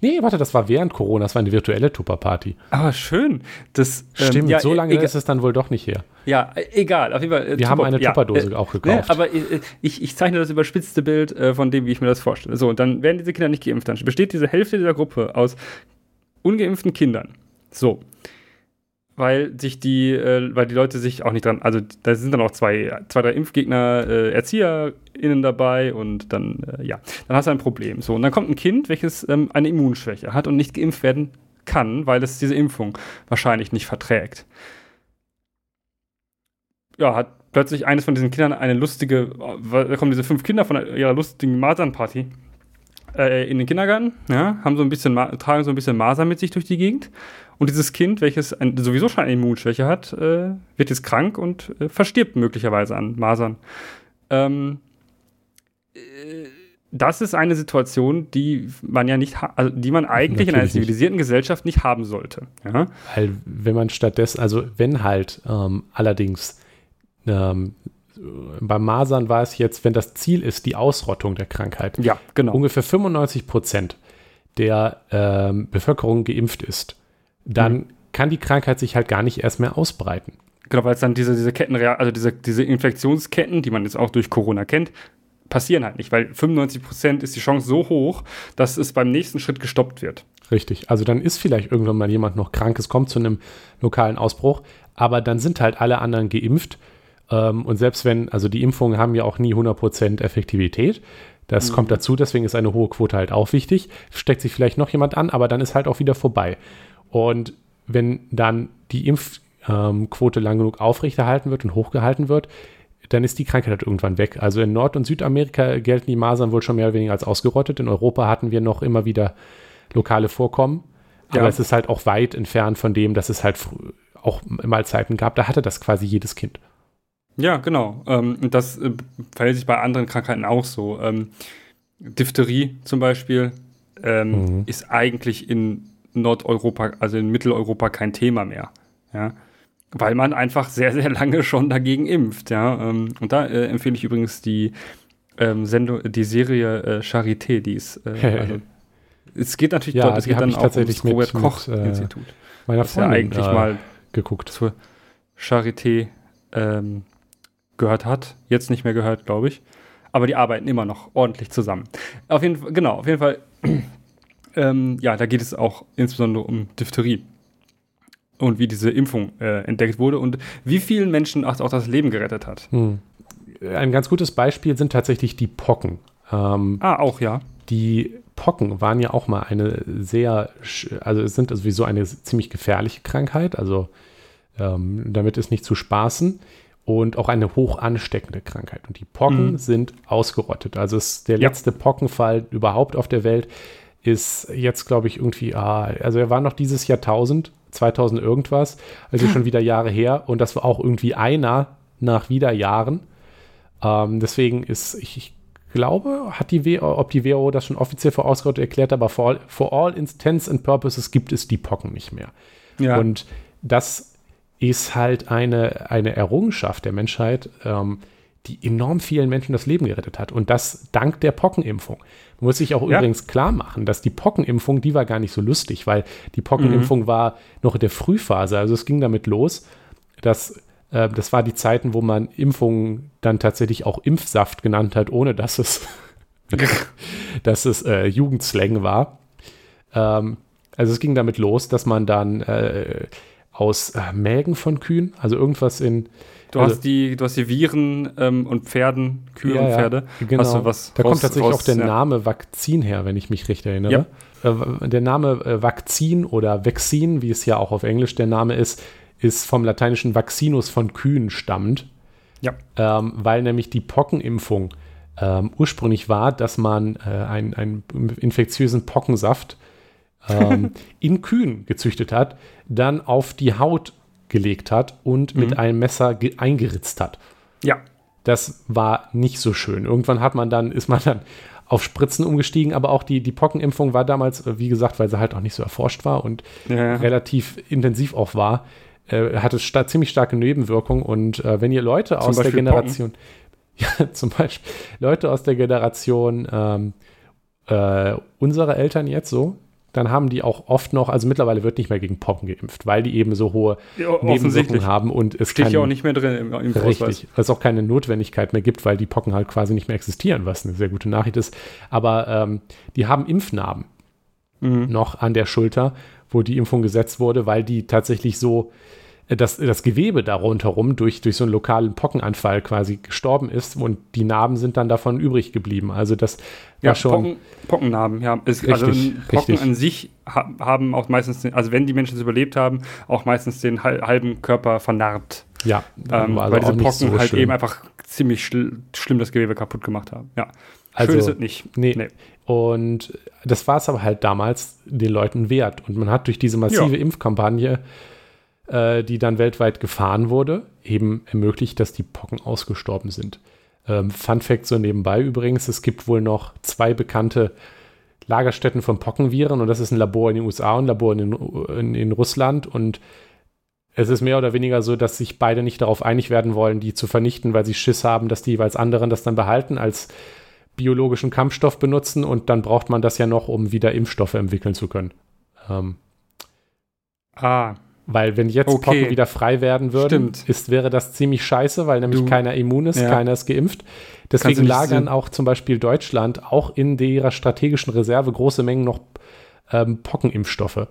Nee, warte, das war während Corona, das war eine virtuelle Tupper-Party. Aber schön. Das, ähm, Stimmt, ja, so lange ist es dann wohl doch nicht her. Ja, egal. Auf jeden Fall, äh, Wir haben eine Tupperdose ja, äh, auch ne, gekauft. Ne, aber äh, ich, ich, zeichne das überspitzte Bild äh, von dem, wie ich mir das vorstelle. So, und dann werden diese Kinder nicht geimpft. Dann besteht diese Hälfte dieser Gruppe aus ungeimpften Kindern. So weil sich die, äh, weil die Leute sich auch nicht dran, also da sind dann auch zwei, zwei drei Impfgegner, äh, ErzieherInnen dabei und dann, äh, ja, dann hast du ein Problem. So, und dann kommt ein Kind, welches ähm, eine Immunschwäche hat und nicht geimpft werden kann, weil es diese Impfung wahrscheinlich nicht verträgt. Ja, hat plötzlich eines von diesen Kindern eine lustige, da kommen diese fünf Kinder von ihrer lustigen Masernparty äh, in den Kindergarten, ja, haben so ein bisschen, tragen so ein bisschen Masern mit sich durch die Gegend und dieses Kind, welches ein, sowieso schon eine Immunschwäche hat, äh, wird jetzt krank und äh, verstirbt möglicherweise an Masern. Ähm, äh, das ist eine Situation, die man ja nicht, also die man eigentlich Natürlich in einer zivilisierten nicht. Gesellschaft nicht haben sollte. Ja? Weil wenn man stattdessen, also wenn halt ähm, allerdings ähm, beim Masern war es jetzt, wenn das Ziel ist, die Ausrottung der Krankheit. Ja, genau. Ungefähr 95 Prozent der ähm, Bevölkerung geimpft ist dann mhm. kann die Krankheit sich halt gar nicht erst mehr ausbreiten. Genau, weil es dann diese, diese Ketten, also diese, diese Infektionsketten, die man jetzt auch durch Corona kennt, passieren halt nicht, weil 95 Prozent ist die Chance so hoch, dass es beim nächsten Schritt gestoppt wird. Richtig. Also dann ist vielleicht irgendwann mal jemand noch krank, es kommt zu einem lokalen Ausbruch, aber dann sind halt alle anderen geimpft. Ähm, und selbst wenn, also die Impfungen haben ja auch nie 100% Effektivität. Das mhm. kommt dazu, deswegen ist eine hohe Quote halt auch wichtig. Steckt sich vielleicht noch jemand an, aber dann ist halt auch wieder vorbei. Und wenn dann die Impfquote lang genug aufrechterhalten wird und hochgehalten wird, dann ist die Krankheit halt irgendwann weg. Also in Nord- und Südamerika gelten die Masern wohl schon mehr oder weniger als ausgerottet. In Europa hatten wir noch immer wieder lokale Vorkommen. Aber ja. es ist halt auch weit entfernt von dem, dass es halt auch mal Zeiten gab, da hatte das quasi jedes Kind. Ja, genau. Ähm, das äh, verhält sich bei anderen Krankheiten auch so. Ähm, Diphtherie zum Beispiel ähm, mhm. ist eigentlich in Nordeuropa, also in Mitteleuropa kein Thema mehr. Ja. Weil man einfach sehr, sehr lange schon dagegen impft, ja. Ähm, und da äh, empfehle ich übrigens die ähm, Sendung, die Serie äh, Charité, die ist äh, [LAUGHS] also, es geht natürlich ja, dort, es geht dann auch tatsächlich ums Robert Koch mit, äh. Meiner Freundin ja eigentlich mal geguckt. Zur Charité ähm, gehört hat. Jetzt nicht mehr gehört, glaube ich. Aber die arbeiten immer noch ordentlich zusammen. Auf jeden Fall, genau, auf jeden Fall, ähm, ja, da geht es auch insbesondere um Diphtherie. Und wie diese Impfung äh, entdeckt wurde und wie vielen Menschen auch, auch das Leben gerettet hat. Hm. Ein ganz gutes Beispiel sind tatsächlich die Pocken. Ähm, ah, auch, ja. Die Pocken waren ja auch mal eine sehr, also es sind sowieso eine ziemlich gefährliche Krankheit, also ähm, damit ist nicht zu spaßen und auch eine hoch ansteckende Krankheit. Und die Pocken mhm. sind ausgerottet. Also es, der ja. letzte Pockenfall überhaupt auf der Welt ist jetzt, glaube ich, irgendwie, ah, also er war noch dieses Jahrtausend, 2000 irgendwas, also schon wieder Jahre her. Und das war auch irgendwie einer nach wieder Jahren. Ähm, deswegen ist, ich, ich glaube, hat die w ob die WHO das schon offiziell für ausgerottet erklärt, aber for all, for all intents and purposes gibt es die Pocken nicht mehr. Ja. Und das ist halt eine, eine Errungenschaft der Menschheit, ähm, die enorm vielen Menschen das Leben gerettet hat. Und das dank der Pockenimpfung. Man muss sich auch ja. übrigens klar machen, dass die Pockenimpfung, die war gar nicht so lustig, weil die Pockenimpfung mhm. war noch in der Frühphase. Also es ging damit los, dass äh, das war die Zeiten, wo man Impfungen dann tatsächlich auch Impfsaft genannt hat, ohne dass es, [LAUGHS] dass es äh, Jugendslang war. Ähm, also es ging damit los, dass man dann äh, aus äh, Mägen von Kühen, also irgendwas in. Du also, hast die, du hast die Viren ähm, und Pferden, Kühe ja, und Pferde. Genau. Hast du was da raus, kommt tatsächlich raus, auch der. Name Vakzin her, wenn ich mich recht erinnere. Äh, der Name äh, Vakzin oder Vaccin, wie es ja auch auf Englisch der Name ist, ist vom lateinischen Vaccinus von Kühen stammend. Ja. Ähm, weil nämlich die Pockenimpfung ähm, ursprünglich war, dass man äh, einen infektiösen Pockensaft ähm, [LAUGHS] in Kühen gezüchtet hat, dann auf die Haut gelegt hat und mhm. mit einem Messer eingeritzt hat. Ja. Das war nicht so schön. Irgendwann hat man dann, ist man dann auf Spritzen umgestiegen, aber auch die, die Pockenimpfung war damals, äh, wie gesagt, weil sie halt auch nicht so erforscht war und ja. relativ intensiv auch war, äh, hatte sta ziemlich starke Nebenwirkungen. Und äh, wenn ihr Leute zum aus Beispiel der Generation, [LAUGHS] ja, zum Beispiel Leute aus der Generation ähm, äh, unserer Eltern jetzt so, dann haben die auch oft noch, also mittlerweile wird nicht mehr gegen Pocken geimpft, weil die eben so hohe ja, Nebenwirkungen haben und es steht ja auch nicht mehr drin im, im Richtig, es auch keine Notwendigkeit mehr gibt, weil die Pocken halt quasi nicht mehr existieren, was eine sehr gute Nachricht ist. Aber ähm, die haben Impfnarben mhm. noch an der Schulter, wo die Impfung gesetzt wurde, weil die tatsächlich so das, das Gewebe da rundherum durch, durch so einen lokalen Pockenanfall quasi gestorben ist und die Narben sind dann davon übrig geblieben. Also das ja, war schon. Pocken, Pockennarben, ja. Es, richtig, also Pocken richtig. an sich ha haben auch meistens, den, also wenn die Menschen es überlebt haben, auch meistens den halben Körper vernarbt. Ja, ähm, also weil diese Pocken so halt schön. eben einfach ziemlich schl schlimm das Gewebe kaputt gemacht haben. Ja. Also, Schön ist es nicht. Nee. nee. Und das war es aber halt damals den Leuten wert. Und man hat durch diese massive ja. Impfkampagne äh, die dann weltweit gefahren wurde, eben ermöglicht, dass die Pocken ausgestorben sind. Ähm, Fun Fact so nebenbei übrigens, es gibt wohl noch zwei bekannte Lagerstätten von Pockenviren und das ist ein Labor in den USA und ein Labor in, in, in Russland und es ist mehr oder weniger so, dass sich beide nicht darauf einig werden wollen, die zu vernichten, weil sie Schiss haben, dass die jeweils anderen das dann behalten als biologischen Kampfstoff benutzen und dann braucht man das ja noch, um wieder Impfstoffe entwickeln zu können. Ähm, ah, weil wenn jetzt okay. Pocken wieder frei werden würden, ist, wäre das ziemlich scheiße, weil nämlich du. keiner immun ist, ja. keiner ist geimpft. Deswegen lagern auch zum Beispiel Deutschland auch in ihrer strategischen Reserve große Mengen noch ähm, Pockenimpfstoffe.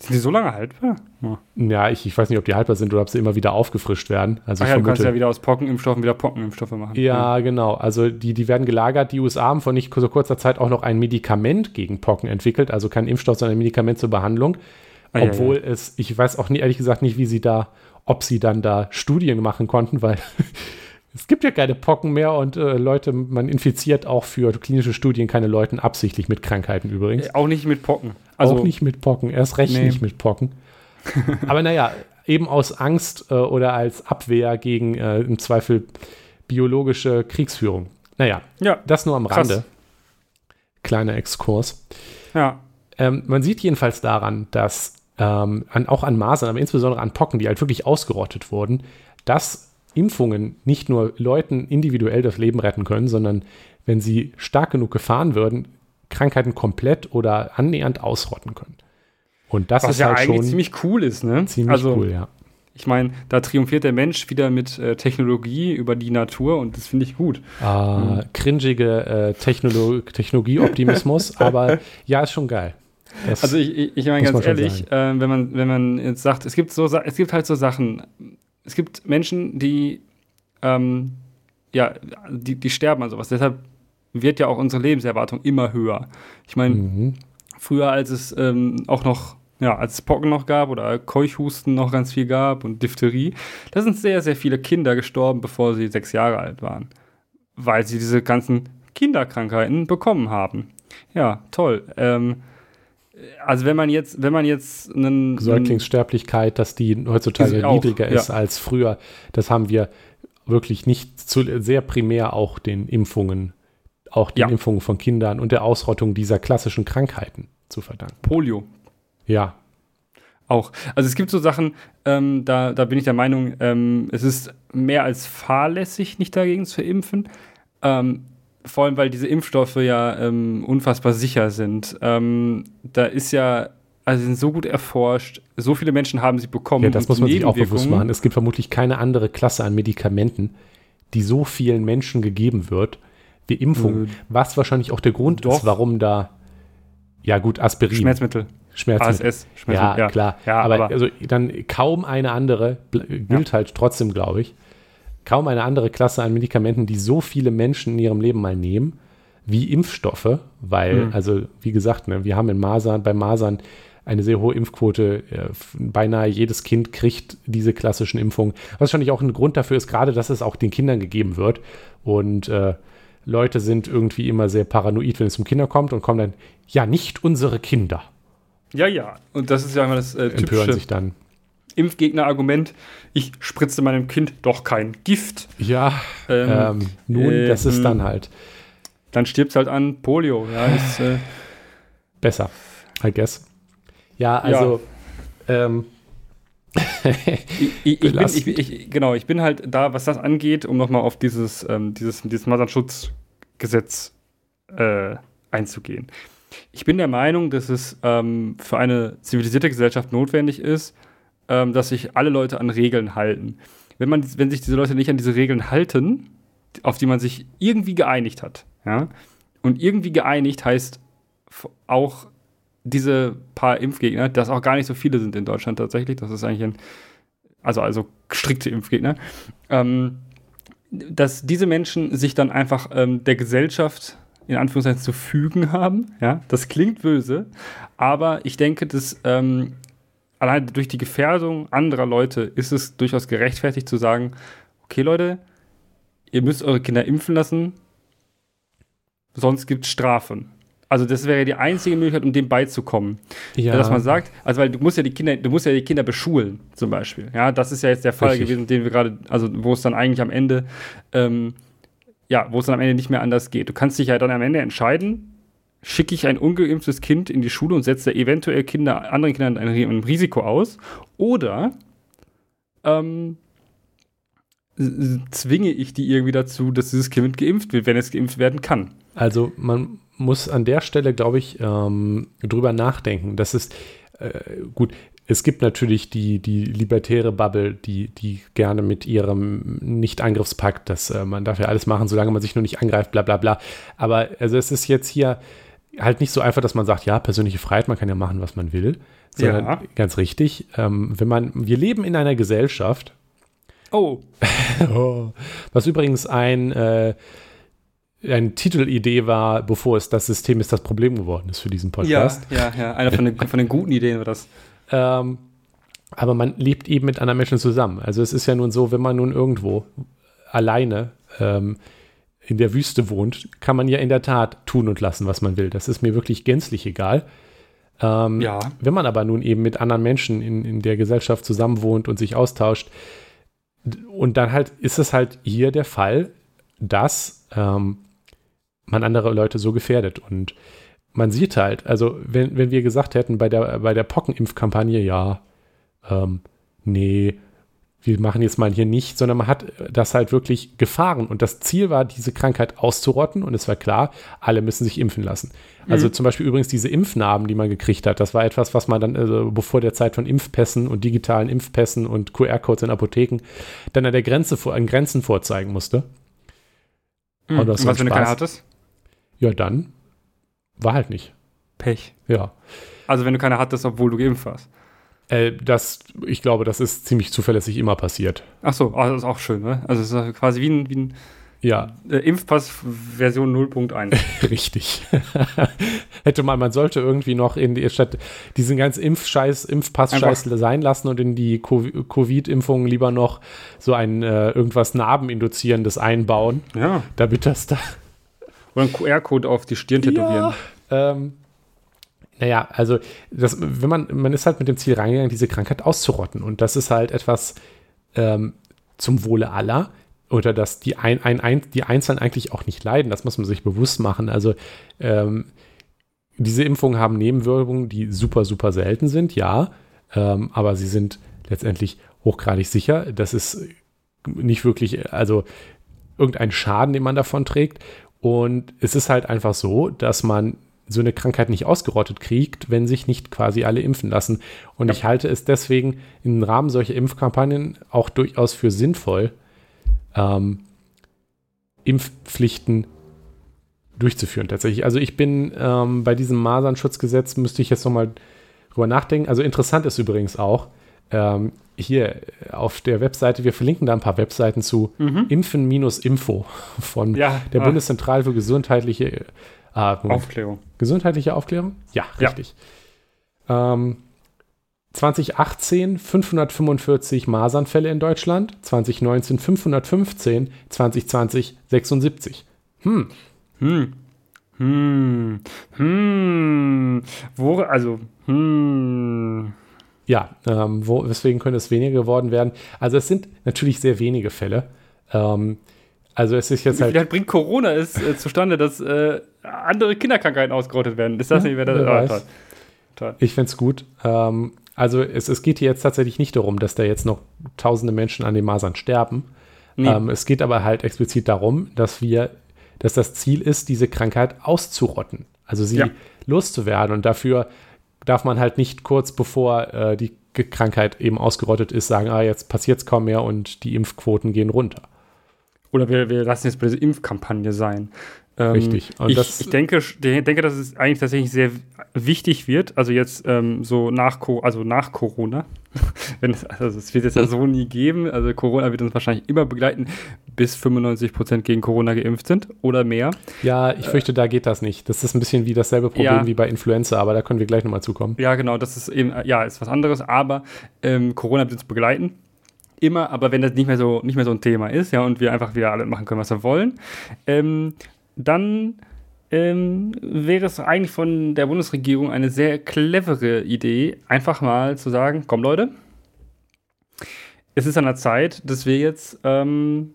Sind die so lange haltbar? Ja, ja ich, ich, weiß nicht, ob die haltbar sind oder ob sie immer wieder aufgefrischt werden. Also Ach ja, vermute, du kannst ja wieder aus Pockenimpfstoffen wieder Pockenimpfstoffe machen. Ja, ja, genau. Also die, die werden gelagert. Die USA haben vor nicht so kurzer Zeit auch noch ein Medikament gegen Pocken entwickelt. Also kein Impfstoff, sondern ein Medikament zur Behandlung. Ah, Obwohl ja, ja. es, ich weiß auch nie, ehrlich gesagt nicht, wie sie da, ob sie dann da Studien machen konnten, weil [LAUGHS] es gibt ja keine Pocken mehr und äh, Leute, man infiziert auch für klinische Studien keine Leute absichtlich mit Krankheiten übrigens. Äh, auch nicht mit Pocken. Also, auch nicht mit Pocken, erst recht nee. nicht mit Pocken. [LAUGHS] Aber naja, eben aus Angst äh, oder als Abwehr gegen äh, im Zweifel biologische Kriegsführung. Naja, ja, das nur am Rande. Krass. Kleiner Exkurs. Ja. Ähm, man sieht jedenfalls daran, dass ähm, an, auch an Masern, aber insbesondere an Pocken, die halt wirklich ausgerottet wurden, dass Impfungen nicht nur Leuten individuell das Leben retten können, sondern wenn sie stark genug gefahren würden, Krankheiten komplett oder annähernd ausrotten können. Und das Was ist ja halt eigentlich schon ziemlich cool ist, ne? ziemlich also, cool, ja. Ich meine, da triumphiert der Mensch wieder mit äh, Technologie über die Natur und das finde ich gut. Äh, cringige äh, Technolo Technologieoptimismus, [LAUGHS] aber ja, ist schon geil. Das Also ich, ich, meine ganz ehrlich, äh, wenn man wenn man jetzt sagt, es gibt so es gibt halt so Sachen, es gibt Menschen, die ähm, ja, die, die sterben an sowas. Deshalb wird ja auch unsere Lebenserwartung immer höher. Ich meine, mhm. früher, als es ähm, auch noch, ja, als es Pocken noch gab oder Keuchhusten noch ganz viel gab und Diphtherie, da sind sehr, sehr viele Kinder gestorben, bevor sie sechs Jahre alt waren. Weil sie diese ganzen Kinderkrankheiten bekommen haben. Ja, toll. Ähm, also wenn man jetzt, wenn man jetzt einen, Säuglingssterblichkeit, dass die heutzutage auch, niedriger ist ja. als früher, das haben wir wirklich nicht zu, sehr primär auch den Impfungen, auch den Ja. Impfungen von Kindern und der Ausrottung dieser klassischen Krankheiten zu verdanken. Polio Ja, auch. Also es gibt so Sachen, ähm, da, da bin ich der Meinung, ähm, es ist mehr als fahrlässig, nicht dagegen zu impfen. Ähm, vor allem, weil diese Impfstoffe ja ähm, unfassbar sicher sind. Ähm, da ist ja, also sind so gut erforscht, so viele Menschen haben sie bekommen. ja das muss man sich auch bewusst machen. Es gibt vermutlich keine andere Klasse an Medikamenten, die so vielen Menschen gegeben wird wie Impfungen. Äh, was wahrscheinlich auch der Grund doch. ist, warum da, ja gut, Aspirin, Schmerzmittel, Schmerzmittel. ASS, Schmerzmittel, Ja, klar. Ja, aber, aber, also dann kaum eine andere, gilt halt trotzdem, glaube ich, kaum eine andere Klasse an Medikamenten, die so viele Menschen in ihrem Leben mal nehmen, wie Impfstoffe, weil, Mhm. also wie gesagt, ne, wir haben in Masern, bei Masern eine sehr hohe Impfquote. Äh, beinahe jedes Kind kriegt diese klassischen Impfungen. Was wahrscheinlich auch ein Grund dafür ist, gerade, dass es auch den Kindern gegeben wird. Und äh, Leute sind irgendwie immer sehr paranoid, wenn es um Kinder kommt und kommen dann, ja, nicht unsere Kinder, ja, ja. Und das ist ja immer das äh, empören typische sich dann. Impfgegner-Argument. Ich spritze meinem Kind doch kein Gift. Ja, Ähm, ähm, nun, äh, das ist hm. dann halt Dann stirbt halt an Polio. Ja, [SIGHS] ist, äh, besser, I guess. Ja, also, ähm, [LAUGHS] ich, ich, ich, bin, Belastend. ich, ich, genau, ich bin halt da, was das angeht, um nochmal auf dieses, ähm, dieses, dieses Masernschutzgesetz äh, einzugehen. Ich bin der Meinung, dass es ähm, für eine zivilisierte Gesellschaft notwendig ist, ähm, dass sich alle Leute an Regeln halten. Wenn, man, wenn sich diese Leute nicht an diese Regeln halten, auf die man sich irgendwie geeinigt hat, ja, und irgendwie geeinigt heißt auch diese paar Impfgegner, dass auch gar nicht so viele sind in Deutschland tatsächlich, das ist eigentlich ein, also, also strikte Impfgegner, ähm, dass diese Menschen sich dann einfach ähm, der Gesellschaft in Anführungszeichen zu fügen haben. Ja, das klingt böse, aber ich denke, dass ähm, allein durch die Gefährdung anderer Leute ist es durchaus gerechtfertigt zu sagen, okay Leute, ihr müsst eure Kinder impfen lassen, sonst gibt es Strafen. Also das wäre die einzige Möglichkeit, um dem beizukommen. ja, Dass man sagt, also weil du musst ja die Kinder, du musst ja die Kinder beschulen, zum Beispiel. Ja, das ist ja jetzt der Fall Richtig. gewesen, den wir gerade, also wo es dann eigentlich am Ende, ähm, ja, wo es dann am Ende nicht mehr anders geht. Du kannst dich ja dann am Ende entscheiden, schicke ich ein ungeimpftes Kind in die Schule und setze eventuell Kinder, anderen Kindern ein, ein Risiko aus, oder ähm, zwinge ich die irgendwie dazu, dass dieses Kind geimpft wird, wenn es geimpft werden kann. Also man muss an der Stelle, glaube ich, ähm, drüber nachdenken. Das ist äh, gut. Es gibt natürlich die, die libertäre Bubble, die, die gerne mit ihrem Nicht-Angriffspakt, dass äh, man darf ja alles machen, solange man sich nur nicht angreift, bla bla bla. Aber also es ist jetzt hier halt nicht so einfach, dass man sagt, ja, persönliche Freiheit, man kann ja machen, was man will, sondern Ja. ganz richtig, ähm, wenn man, wir leben in einer Gesellschaft, Oh, [LAUGHS] Oh. Was übrigens ein, äh, eine Titelidee war, bevor es das System ist, das Problem geworden ist für diesen Podcast. ja, ja. Einer von den, von den guten Ideen war das. Ähm, aber man lebt eben mit anderen Menschen zusammen. Also es ist ja nun so, wenn man nun irgendwo alleine ähm, in der Wüste wohnt, kann man ja in der Tat tun und lassen, was man will. Das ist mir wirklich gänzlich egal. Ähm, Ja. Wenn man aber nun eben mit anderen Menschen in, in der Gesellschaft zusammenwohnt und sich austauscht, und dann halt ist es halt hier der Fall, dass ähm, man andere Leute so gefährdet. Und man sieht halt, also wenn, wenn wir gesagt hätten bei der, bei der Pockenimpfkampagne, ja, ähm, nee, wir machen jetzt mal hier nicht, sondern man hat das halt wirklich gefahren. Und das Ziel war, diese Krankheit auszurotten. Und es war klar, alle müssen sich impfen lassen. Also mhm. zum Beispiel übrigens diese Impfnarben, die man gekriegt hat, das war etwas, was man dann, also bevor der Zeit von Impfpässen und digitalen Impfpässen und QR-Codes in Apotheken, dann an der Grenze, an Grenzen vorzeigen musste. Mhm. Und, was, wenn du keine hattest? Ja, dann war halt nicht. Pech. Ja. Also wenn du keine hattest, obwohl du geimpft warst. Äh, das, ich glaube, das ist ziemlich zuverlässig immer passiert. Ach so, oh, das ist auch schön, ne? Also es ist quasi wie ein, wie ein ja. Äh, Impfpass Version 0.1. [LAUGHS] Richtig. [LAUGHS] Hätte man, man sollte irgendwie noch in die statt diesen ganzen Impfscheiß, Impfpass-Scheiß sein lassen und in die Covid-Impfungen lieber noch so ein äh, irgendwas Narbeninduzierendes einbauen. Ja. Damit das da. Oder einen QR-Code auf die Stirn tätowieren. Ja, ähm, naja, also das, wenn man, man ist halt mit dem Ziel reingegangen, diese Krankheit auszurotten. Und das ist halt etwas ähm, zum Wohle aller. Oder dass die, ein, ein, ein, die Einzelnen eigentlich auch nicht leiden. Das muss man sich bewusst machen. Also ähm, diese Impfungen haben Nebenwirkungen, die super, super selten sind, ja. Ähm, aber sie sind letztendlich hochgradig sicher. Das ist nicht wirklich, also irgendein Schaden, den man davon trägt. Und es ist halt einfach so, dass man so eine Krankheit nicht ausgerottet kriegt, wenn sich nicht quasi alle impfen lassen. Und ja. ich halte es deswegen im Rahmen solcher Impfkampagnen auch durchaus für sinnvoll, ähm, Impfpflichten durchzuführen tatsächlich. Also ich bin ähm, bei diesem Masernschutzgesetz, müsste ich jetzt nochmal drüber nachdenken. Also interessant ist übrigens auch, ähm, hier auf der Webseite, wir verlinken da ein paar Webseiten zu mhm. Impfen-Info von ja, der ah. Bundeszentrale für gesundheitliche Ah, Aufklärung. Gesundheitliche Aufklärung? Ja, richtig. Ja. Ähm, 2018 545 Masernfälle in Deutschland, 2019 515, 2020 76. Hm. Hm. Hm. Hm. Wo, also, hm. Ja, ähm, wo, weswegen könnte es weniger geworden werden? Also es sind natürlich sehr wenige Fälle. Ähm, also es ist jetzt halt. Vielleicht bringt Corona es äh, zustande, dass äh, andere Kinderkrankheiten ausgerottet werden. Ist das ja, nicht, wer das oh, toll. Ich finde es gut. Ähm, also es, es geht hier jetzt tatsächlich nicht darum, dass da jetzt noch tausende Menschen an den Masern sterben. Nee. Ähm, es geht aber halt explizit darum, dass wir, dass das Ziel ist, diese Krankheit auszurotten. Also sie ja. loszuwerden. Und dafür darf man halt nicht kurz bevor äh, die Krankheit eben ausgerottet ist, sagen, ah, jetzt passiert es kaum mehr und die Impfquoten gehen runter. Oder wir, wir lassen jetzt bei dieser Impfkampagne sein. Ähm, Richtig. Und ich, ich denke, denke, dass es eigentlich tatsächlich sehr wichtig wird, also jetzt ähm, so nach, also nach Corona. [LAUGHS] Wenn es, also es wird jetzt ja so nie geben. Also Corona wird uns wahrscheinlich immer begleiten, bis 95 Prozent gegen Corona geimpft sind oder mehr. Ja, ich fürchte, da geht das nicht. Das ist ein bisschen wie dasselbe Problem ja. wie bei Influenza, aber da können wir gleich nochmal zukommen. Ja, genau, das ist eben, ja, ist was anderes, aber ähm, Corona wird uns begleiten immer, aber wenn das nicht mehr so, nicht mehr so ein Thema ist, ja, und wir einfach wieder alle machen können, was wir wollen, ähm, dann ähm, wäre es eigentlich von der Bundesregierung eine sehr clevere Idee, einfach mal zu sagen, komm Leute, es ist an der Zeit, dass wir jetzt ähm,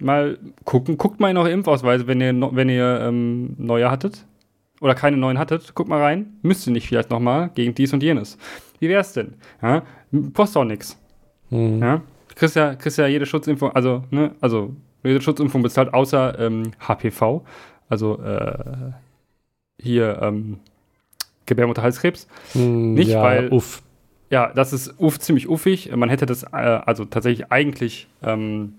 mal gucken, guckt mal in eure Impfausweise, wenn ihr, wenn ihr ähm, neue hattet oder keine neuen hattet, guckt mal rein, müsst ihr nicht vielleicht nochmal gegen dies und jenes. Wie wär's denn? Ja? Kostet auch nichts. Mhm. Ja? Kriegst ja, kriegst ja jede Schutzimpfung, also, ne, also jede Schutzimpfung bezahlt, außer ähm, HPV, also äh, hier ähm, Gebärmutterhalskrebs. Mhm, Nicht, ja, weil. Uff. Ja, das ist uff, ziemlich uffig. Man hätte das äh, also tatsächlich eigentlich. Ähm,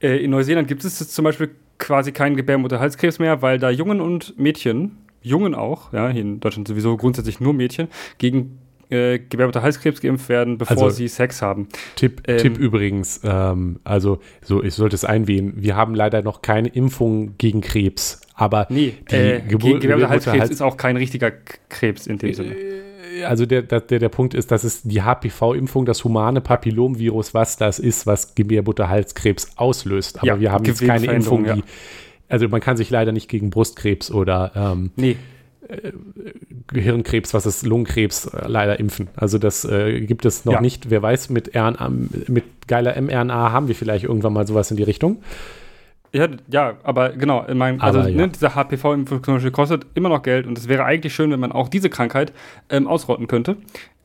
äh, in Neuseeland gibt es zum Beispiel quasi keinen Gebärmutterhalskrebs mehr, weil da Jungen und Mädchen, Jungen auch, ja, hier in Deutschland sowieso grundsätzlich nur Mädchen, gegen äh, Gebärmutter Halskrebs geimpft werden, bevor also, sie Sex haben. Tipp, ähm, Tipp übrigens, ähm, also so, ich sollte es einwählen, wir haben leider noch keine Impfung gegen Krebs, aber nee, die äh, Gebur Gebärmutter Halskrebs ist auch kein richtiger Krebs in dem Sinne äh, also der, der, der Punkt ist, dass es die HPV-Impfung, das humane Papillomvirus, was das ist, was Gebärmutterhalskrebs auslöst. Aber ja, wir haben jetzt keine Impfung, die. Ja. Also man kann sich leider nicht gegen Brustkrebs oder ähm, nee. Äh, Gehirnkrebs, was ist Lungenkrebs, äh, leider impfen. Also das äh, gibt es noch ja. nicht. Wer weiß, mit, RNA, mit geiler mRNA haben wir vielleicht irgendwann mal sowas in die Richtung. Ja, ja, aber genau, in meinem, also Aber ja. ne, dieser HPV-Impfung kostet immer noch Geld und es wäre eigentlich schön, wenn man auch diese Krankheit ähm, ausrotten könnte.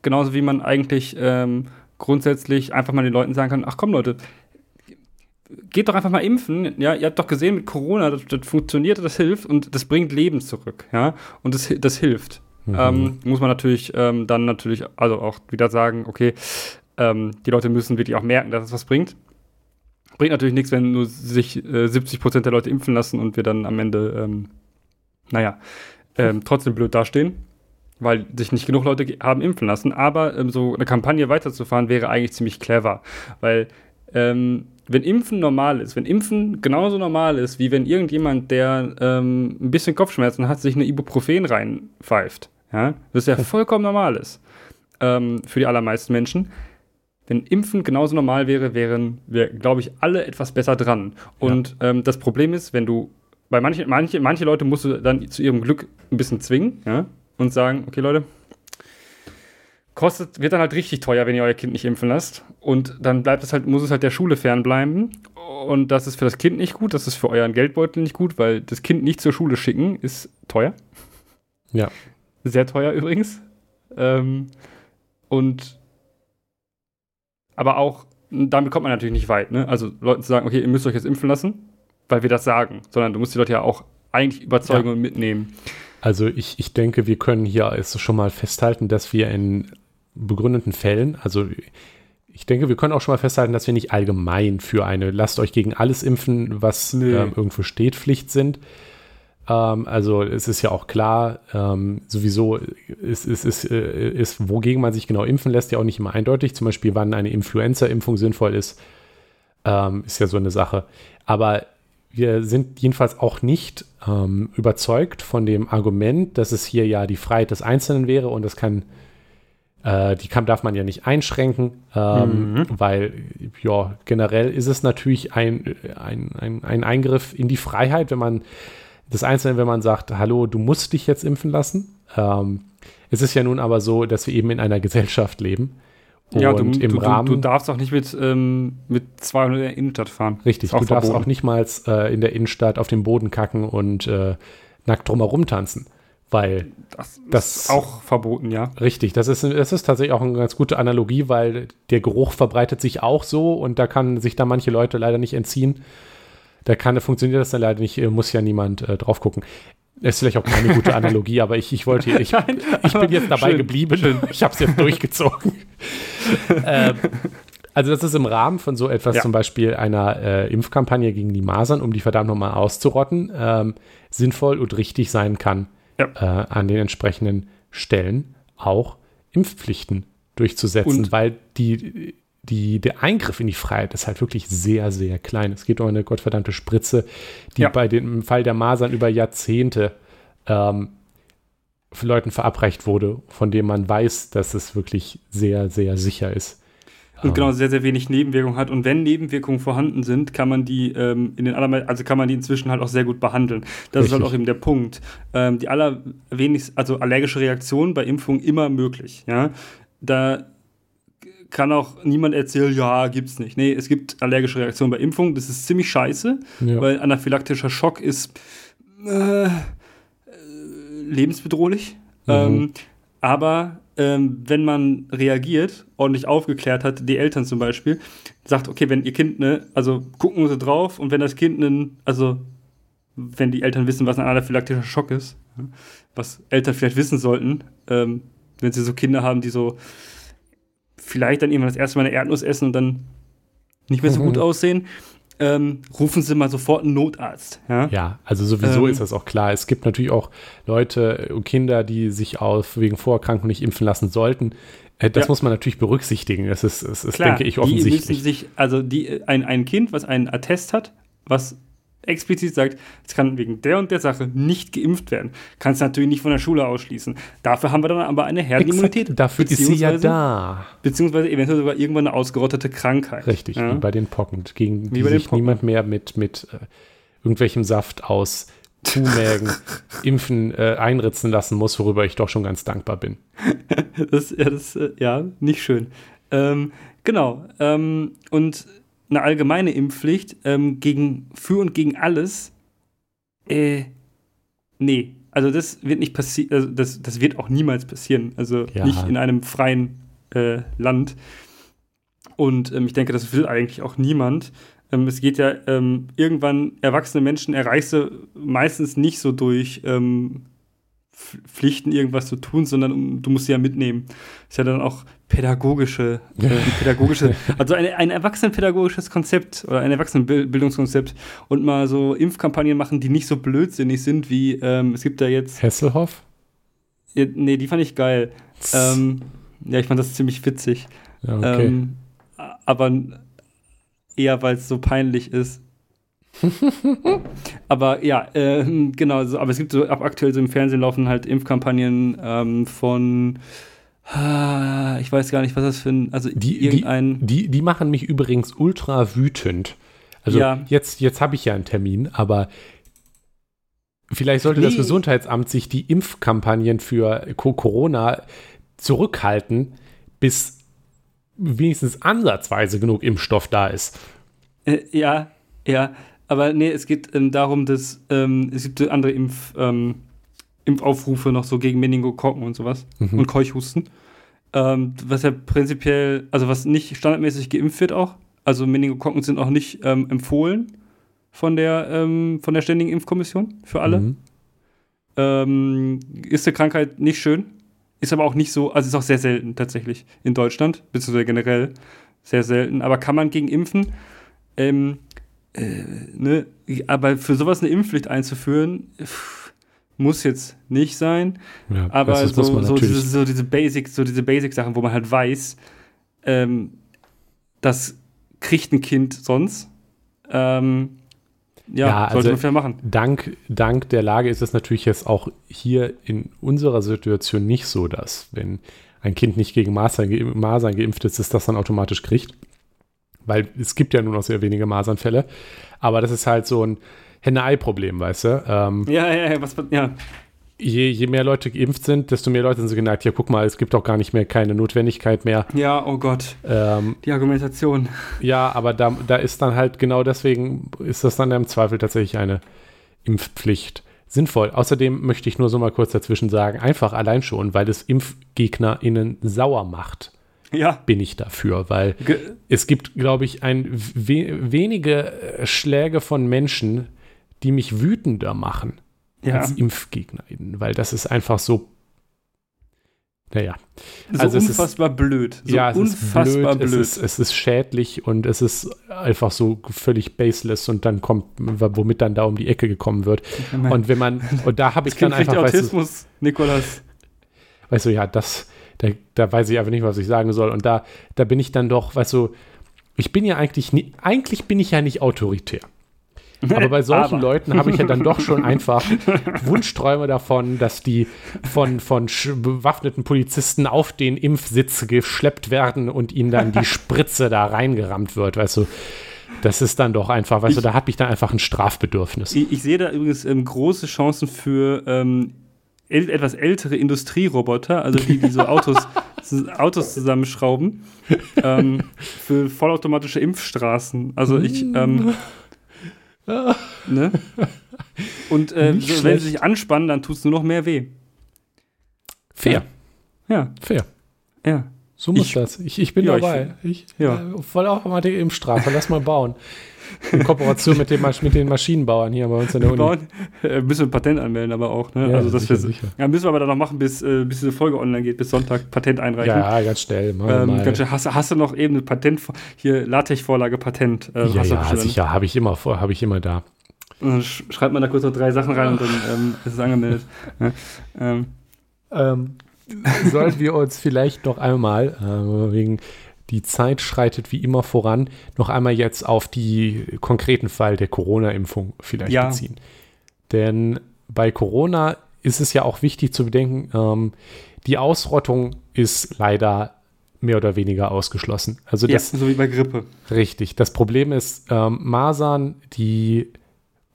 Genauso wie man eigentlich ähm, grundsätzlich einfach mal den Leuten sagen kann, ach komm Leute, geht doch einfach mal impfen. Ja, ihr habt doch gesehen mit Corona, das, das funktioniert, das hilft und das bringt Leben zurück. Ja, und das, das hilft. Mhm. Ähm, muss man natürlich ähm, dann natürlich also auch wieder sagen, okay, ähm, die Leute müssen wirklich auch merken, dass es was bringt. Bringt natürlich nichts, wenn nur sich äh, 70 Prozent der Leute impfen lassen und wir dann am Ende, ähm, naja, ähm, trotzdem blöd dastehen, weil sich nicht genug Leute haben impfen lassen. Aber ähm, so eine Kampagne weiterzufahren wäre eigentlich ziemlich clever, weil ähm, wenn Impfen normal ist, wenn Impfen genauso normal ist, wie wenn irgendjemand, der ähm, ein bisschen Kopfschmerzen hat, sich eine Ibuprofen reinpfeift, ja, das ja vollkommen normal ist ähm, für die allermeisten Menschen. Wenn Impfen genauso normal wäre, wären wir, glaube ich, alle etwas besser dran. Und ähm, das Problem ist, wenn du, bei manche, manche, manche Leute musst du dann zu ihrem Glück ein bisschen zwingen, ja, und sagen, okay, Leute, kostet, wird dann halt richtig teuer, wenn ihr euer Kind nicht impfen lasst. Und dann bleibt es halt, muss es halt der Schule fernbleiben. Und das ist für das Kind nicht gut, das ist für euren Geldbeutel nicht gut, weil das Kind nicht zur Schule schicken ist teuer. Ja. Sehr teuer übrigens. Ähm, und aber auch, damit kommt man natürlich nicht weit, ne? Also Leuten zu sagen, okay, ihr müsst euch jetzt impfen lassen, weil wir das sagen, sondern du musst die Leute ja auch eigentlich überzeugen Ja. und mitnehmen. Also ich, ich denke, wir können hier es schon mal festhalten, dass wir in begründeten Fällen, also ich denke, wir können auch schon mal festhalten, dass wir nicht allgemein für eine lasst euch gegen alles impfen, was Nee. ähm, irgendwo steht, Pflicht sind. Ähm, also es ist ja auch klar, ähm, sowieso ist, ist, ist, äh, ist, wogegen man sich genau impfen lässt, ja auch nicht immer eindeutig. Zum Beispiel, wann eine Influenza-Impfung sinnvoll ist, ähm, ist ja so eine Sache. Aber wir sind jedenfalls auch nicht ähm, überzeugt von dem Argument, dass es hier ja die Freiheit des Einzelnen wäre und das kann, äh, die kann, darf man ja nicht einschränken, ähm, weil ja, generell ist es natürlich ein, ein, ein, ein Eingriff in die Freiheit, wenn man des Einzelnen, wenn man sagt, hallo, du musst dich jetzt impfen lassen. Ähm, es ist ja nun aber so, dass wir eben in einer Gesellschaft leben. ja, du, und im du, Rahmen du, darfst auch nicht mit, ähm, mit 200 in der Innenstadt fahren. Richtig, du darfst verboten. auch nicht mal äh, in der Innenstadt auf dem Boden kacken und äh, nackt drumherum tanzen. Weil, Das, das- ist auch verboten, ja. richtig, das ist, das ist tatsächlich auch eine ganz gute Analogie, weil der Geruch verbreitet sich auch so und da kann sich da manche Leute leider nicht entziehen. Da kann, funktioniert das dann leider nicht, äh, muss ja niemand äh, drauf gucken. Ist vielleicht auch keine gute Analogie, aber ich, ich wollte, ich, [LAUGHS] ich bin jetzt dabei Schön, geblieben. Ich habe es jetzt durchgezogen. [LAUGHS] ähm, also das ist im Rahmen von so etwas, Ja. zum Beispiel einer äh, Impfkampagne gegen die Masern, um die verdammt nochmal auszurotten, ähm, sinnvoll und richtig sein kann, Ja. äh, an den entsprechenden Stellen auch Impfpflichten durchzusetzen, Und- weil die, die, der Eingriff in die Freiheit ist halt wirklich sehr, sehr klein. Es geht um eine gottverdammte Spritze, die Ja. bei dem Fall der Masern über Jahrzehnte ähm, für Leuten verabreicht wurde, von dem man weiß, dass es wirklich sehr, sehr sicher ist. Und genau sehr, sehr wenig Nebenwirkungen hat. Und wenn Nebenwirkungen vorhanden sind, kann man die ähm, in den allermeisten, also kann man die inzwischen halt auch sehr gut behandeln. Das ist halt Richtig. auch eben der Punkt. Ähm, die allerwenigsten, also allergische Reaktionen bei Impfungen immer möglich. Ja, da kann auch niemand erzählen, ja, gibt's nicht. Nee, es gibt allergische Reaktionen bei Impfungen. Das ist ziemlich scheiße, Ja. weil anaphylaktischer Schock ist äh, lebensbedrohlich. Mhm. Ähm, aber ähm, wenn man reagiert, ordentlich aufgeklärt hat, die Eltern zum Beispiel, sagt, okay, wenn ihr Kind, ne, also gucken sie drauf und wenn das Kind einen, also wenn die Eltern wissen, was ein anaphylaktischer Schock ist, was Eltern vielleicht wissen sollten, ähm, wenn sie so Kinder haben, die so vielleicht dann irgendwann das erste Mal eine Erdnuss essen und dann nicht mehr so gut aussehen, ähm, rufen sie mal sofort einen Notarzt. Ja? Ja, also sowieso Ähm, ist das auch klar. Es gibt natürlich auch Leute und Kinder, die sich auf wegen Vorerkrankung nicht impfen lassen sollten. Äh, Das Ja. muss man natürlich berücksichtigen. Das ist, das ist Klar, denke ich, Die müssen offensichtlich. sich, also die, ein, ein Kind, was einen Attest hat, was explizit sagt, es kann wegen der und der Sache nicht geimpft werden, kann es natürlich nicht von der Schule ausschließen. Dafür haben wir dann aber eine Herdenimmunität. Dafür ist sie ja da. Beziehungsweise eventuell sogar irgendwann eine ausgerottete Krankheit. Richtig, Ja? wie bei den Pocken, gegen Wie die sich Pocken. niemand mehr mit, mit äh, irgendwelchem Saft aus Kuhmägen [LAUGHS] impfen, äh, einritzen lassen muss, worüber ich doch schon ganz dankbar bin. [LAUGHS] Das, ja, das, äh, ja, nicht schön. Ähm, genau. Ähm, und eine allgemeine Impfpflicht ähm, gegen, für und gegen alles, äh, nee. Also das wird nicht passieren, also das, das wird auch niemals passieren. Also Ja. nicht in einem freien äh, Land. Und ähm, ich denke, das will eigentlich auch niemand. Ähm, es geht ja, ähm, irgendwann, erwachsene Menschen erreichst du meistens nicht so durch ähm, Pflichten, irgendwas zu tun, sondern du musst sie ja mitnehmen. Ist ja dann auch pädagogische, äh, pädagogische, [LAUGHS] also ein, ein erwachsenenpädagogisches Konzept oder ein Erwachsenenbildungskonzept und mal so Impfkampagnen machen, die nicht so blödsinnig sind wie, ähm, es gibt da jetzt, Hesselhoff? ja, nee, die fand ich geil. Ähm, ja, ich fand das ziemlich witzig. Ja, okay. Ähm, aber eher, weil es so peinlich ist. [LAUGHS] aber ja, ähm, genau, so, aber es gibt so ab aktuell so im Fernsehen laufen halt Impfkampagnen ähm, von ah, ich weiß gar nicht, was das für ein, also die, die, irgendein die, die machen mich übrigens ultra wütend. Also Ja. jetzt, jetzt habe ich ja einen Termin, aber vielleicht sollte das Nee. Gesundheitsamt sich die Impfkampagnen für Co- Corona zurückhalten, bis wenigstens ansatzweise genug Impfstoff da ist. Äh, ja, ja, aber nee, es geht ähm, darum, dass ähm, es gibt andere Impf, ähm, Impfaufrufe noch so gegen Meningokokken und sowas Mhm. und Keuchhusten. Ähm, was ja prinzipiell, also was nicht standardmäßig geimpft wird auch. Also Meningokokken sind auch nicht ähm, empfohlen von der, ähm, von der Ständigen Impfkommission für alle. Mhm. Ähm, ist eine Krankheit nicht schön, ist aber auch nicht so, also ist auch sehr selten tatsächlich in Deutschland, beziehungsweise generell sehr selten. Aber kann man gegen impfen? Ähm, äh, ne? Aber für sowas eine Impfpflicht einzuführen, pff, muss jetzt nicht sein. Ja, Aber so, so, diese, so diese Basic, so diese Basic-Sachen, wo man halt weiß, ähm, das kriegt ein Kind sonst. Ähm, ja, Ja, sollte also- man vielleicht machen. Dank, dank der Lage ist es natürlich jetzt auch hier in unserer Situation nicht so, dass wenn ein Kind nicht gegen Masern, ge Masern geimpft ist, dass das dann automatisch kriegt. Weil es gibt ja nur noch sehr wenige Masernfälle. Aber das ist halt so ein Henne-Ei-Problem, weißt du? Ähm, Ja, ja, ja, was, ja. je, je mehr Leute geimpft sind, desto mehr Leute sind so geneigt, ja, guck mal, es gibt auch gar nicht mehr keine Notwendigkeit mehr. Ja, oh Gott, Ähm, die Argumentation. ja, aber da, da ist dann halt genau deswegen, ist das dann im Zweifel tatsächlich eine Impfpflicht sinnvoll. Außerdem möchte ich nur so mal kurz dazwischen sagen, einfach allein schon, weil es ImpfgegnerInnen sauer macht, Ja. bin ich dafür, weil Ge es gibt, glaube ich, ein we wenige äh, Schläge von Menschen, die mich wütender machen ja. als ImpfgegnerInnen, weil das ist einfach so, naja. So also es ist- unfassbar blöd. So ja, es unfassbar ist blöd, blöd. Es, ist, es ist schädlich und es ist einfach so völlig baseless und dann kommt, womit dann da um die Ecke gekommen wird. Und wenn man, und da habe [LAUGHS] ich dann Kind einfach, weißt du, Autismus, Nikolas. weißt du, ja, das, da, da weiß ich einfach nicht, was ich sagen soll. Und da, da bin ich dann doch, weißt du, ich bin ja eigentlich, nie, eigentlich bin ich ja nicht autoritär. Aber bei solchen Aber. Leuten habe ich ja dann doch schon einfach [LAUGHS] Wunschträume davon, dass die von, von bewaffneten Polizisten auf den Impfsitz geschleppt werden und ihnen dann die [LAUGHS] Spritze da reingerammt wird, weißt du. Das ist dann doch einfach, weißt du, da habe ich dann einfach ein Strafbedürfnis. Ich, ich sehe da übrigens ähm, große Chancen für ähm, äl etwas ältere Industrieroboter, also die, die so Autos, [LAUGHS] Autos zusammenschrauben, ähm, für vollautomatische Impfstraßen. Also ich, ähm, ne? Und äh, so, wenn sie sich anspannen, dann tut es nur noch mehr weh. Fair, Ja, fair. ja. So muss Ich- das. Ich, ich bin Ja, ich dabei. Ich, ja. äh, voll auch mal die Impfstrafe. Lass mal bauen. In Kooperation mit, dem, Masch- mit den Maschinenbauern hier bei uns in der Uni. bauen, äh, müssen wir ein Patent anmelden, aber auch. Ne? Ja, also das sicher, wir, sicher. Ja, müssen wir aber dann noch machen, bis, äh, bis diese Folge online geht, bis Sonntag Patent einreichen. Ja, ganz schnell. Ähm, ganz schön, hast, hast du noch eben eine Patent, hier LaTeX-Vorlage Patent? Äh, ja, hast du ja, bestimmt. sicher. Habe ich immer vor, habe ich immer da. Und dann sch schreibt man da kurz noch drei Sachen rein und dann ähm, ist es angemeldet. ja. ähm, Ähm, sollten wir uns vielleicht noch einmal, äh, wegen die Zeit schreitet wie immer voran, noch einmal jetzt auf die konkreten Fall der Corona-Impfung vielleicht Ja. beziehen. Denn bei Corona ist es ja auch wichtig zu bedenken, ähm, die Ausrottung ist leider mehr oder weniger ausgeschlossen. Also ja, das so wie bei Grippe. Richtig. Das Problem ist, ähm, Masern, die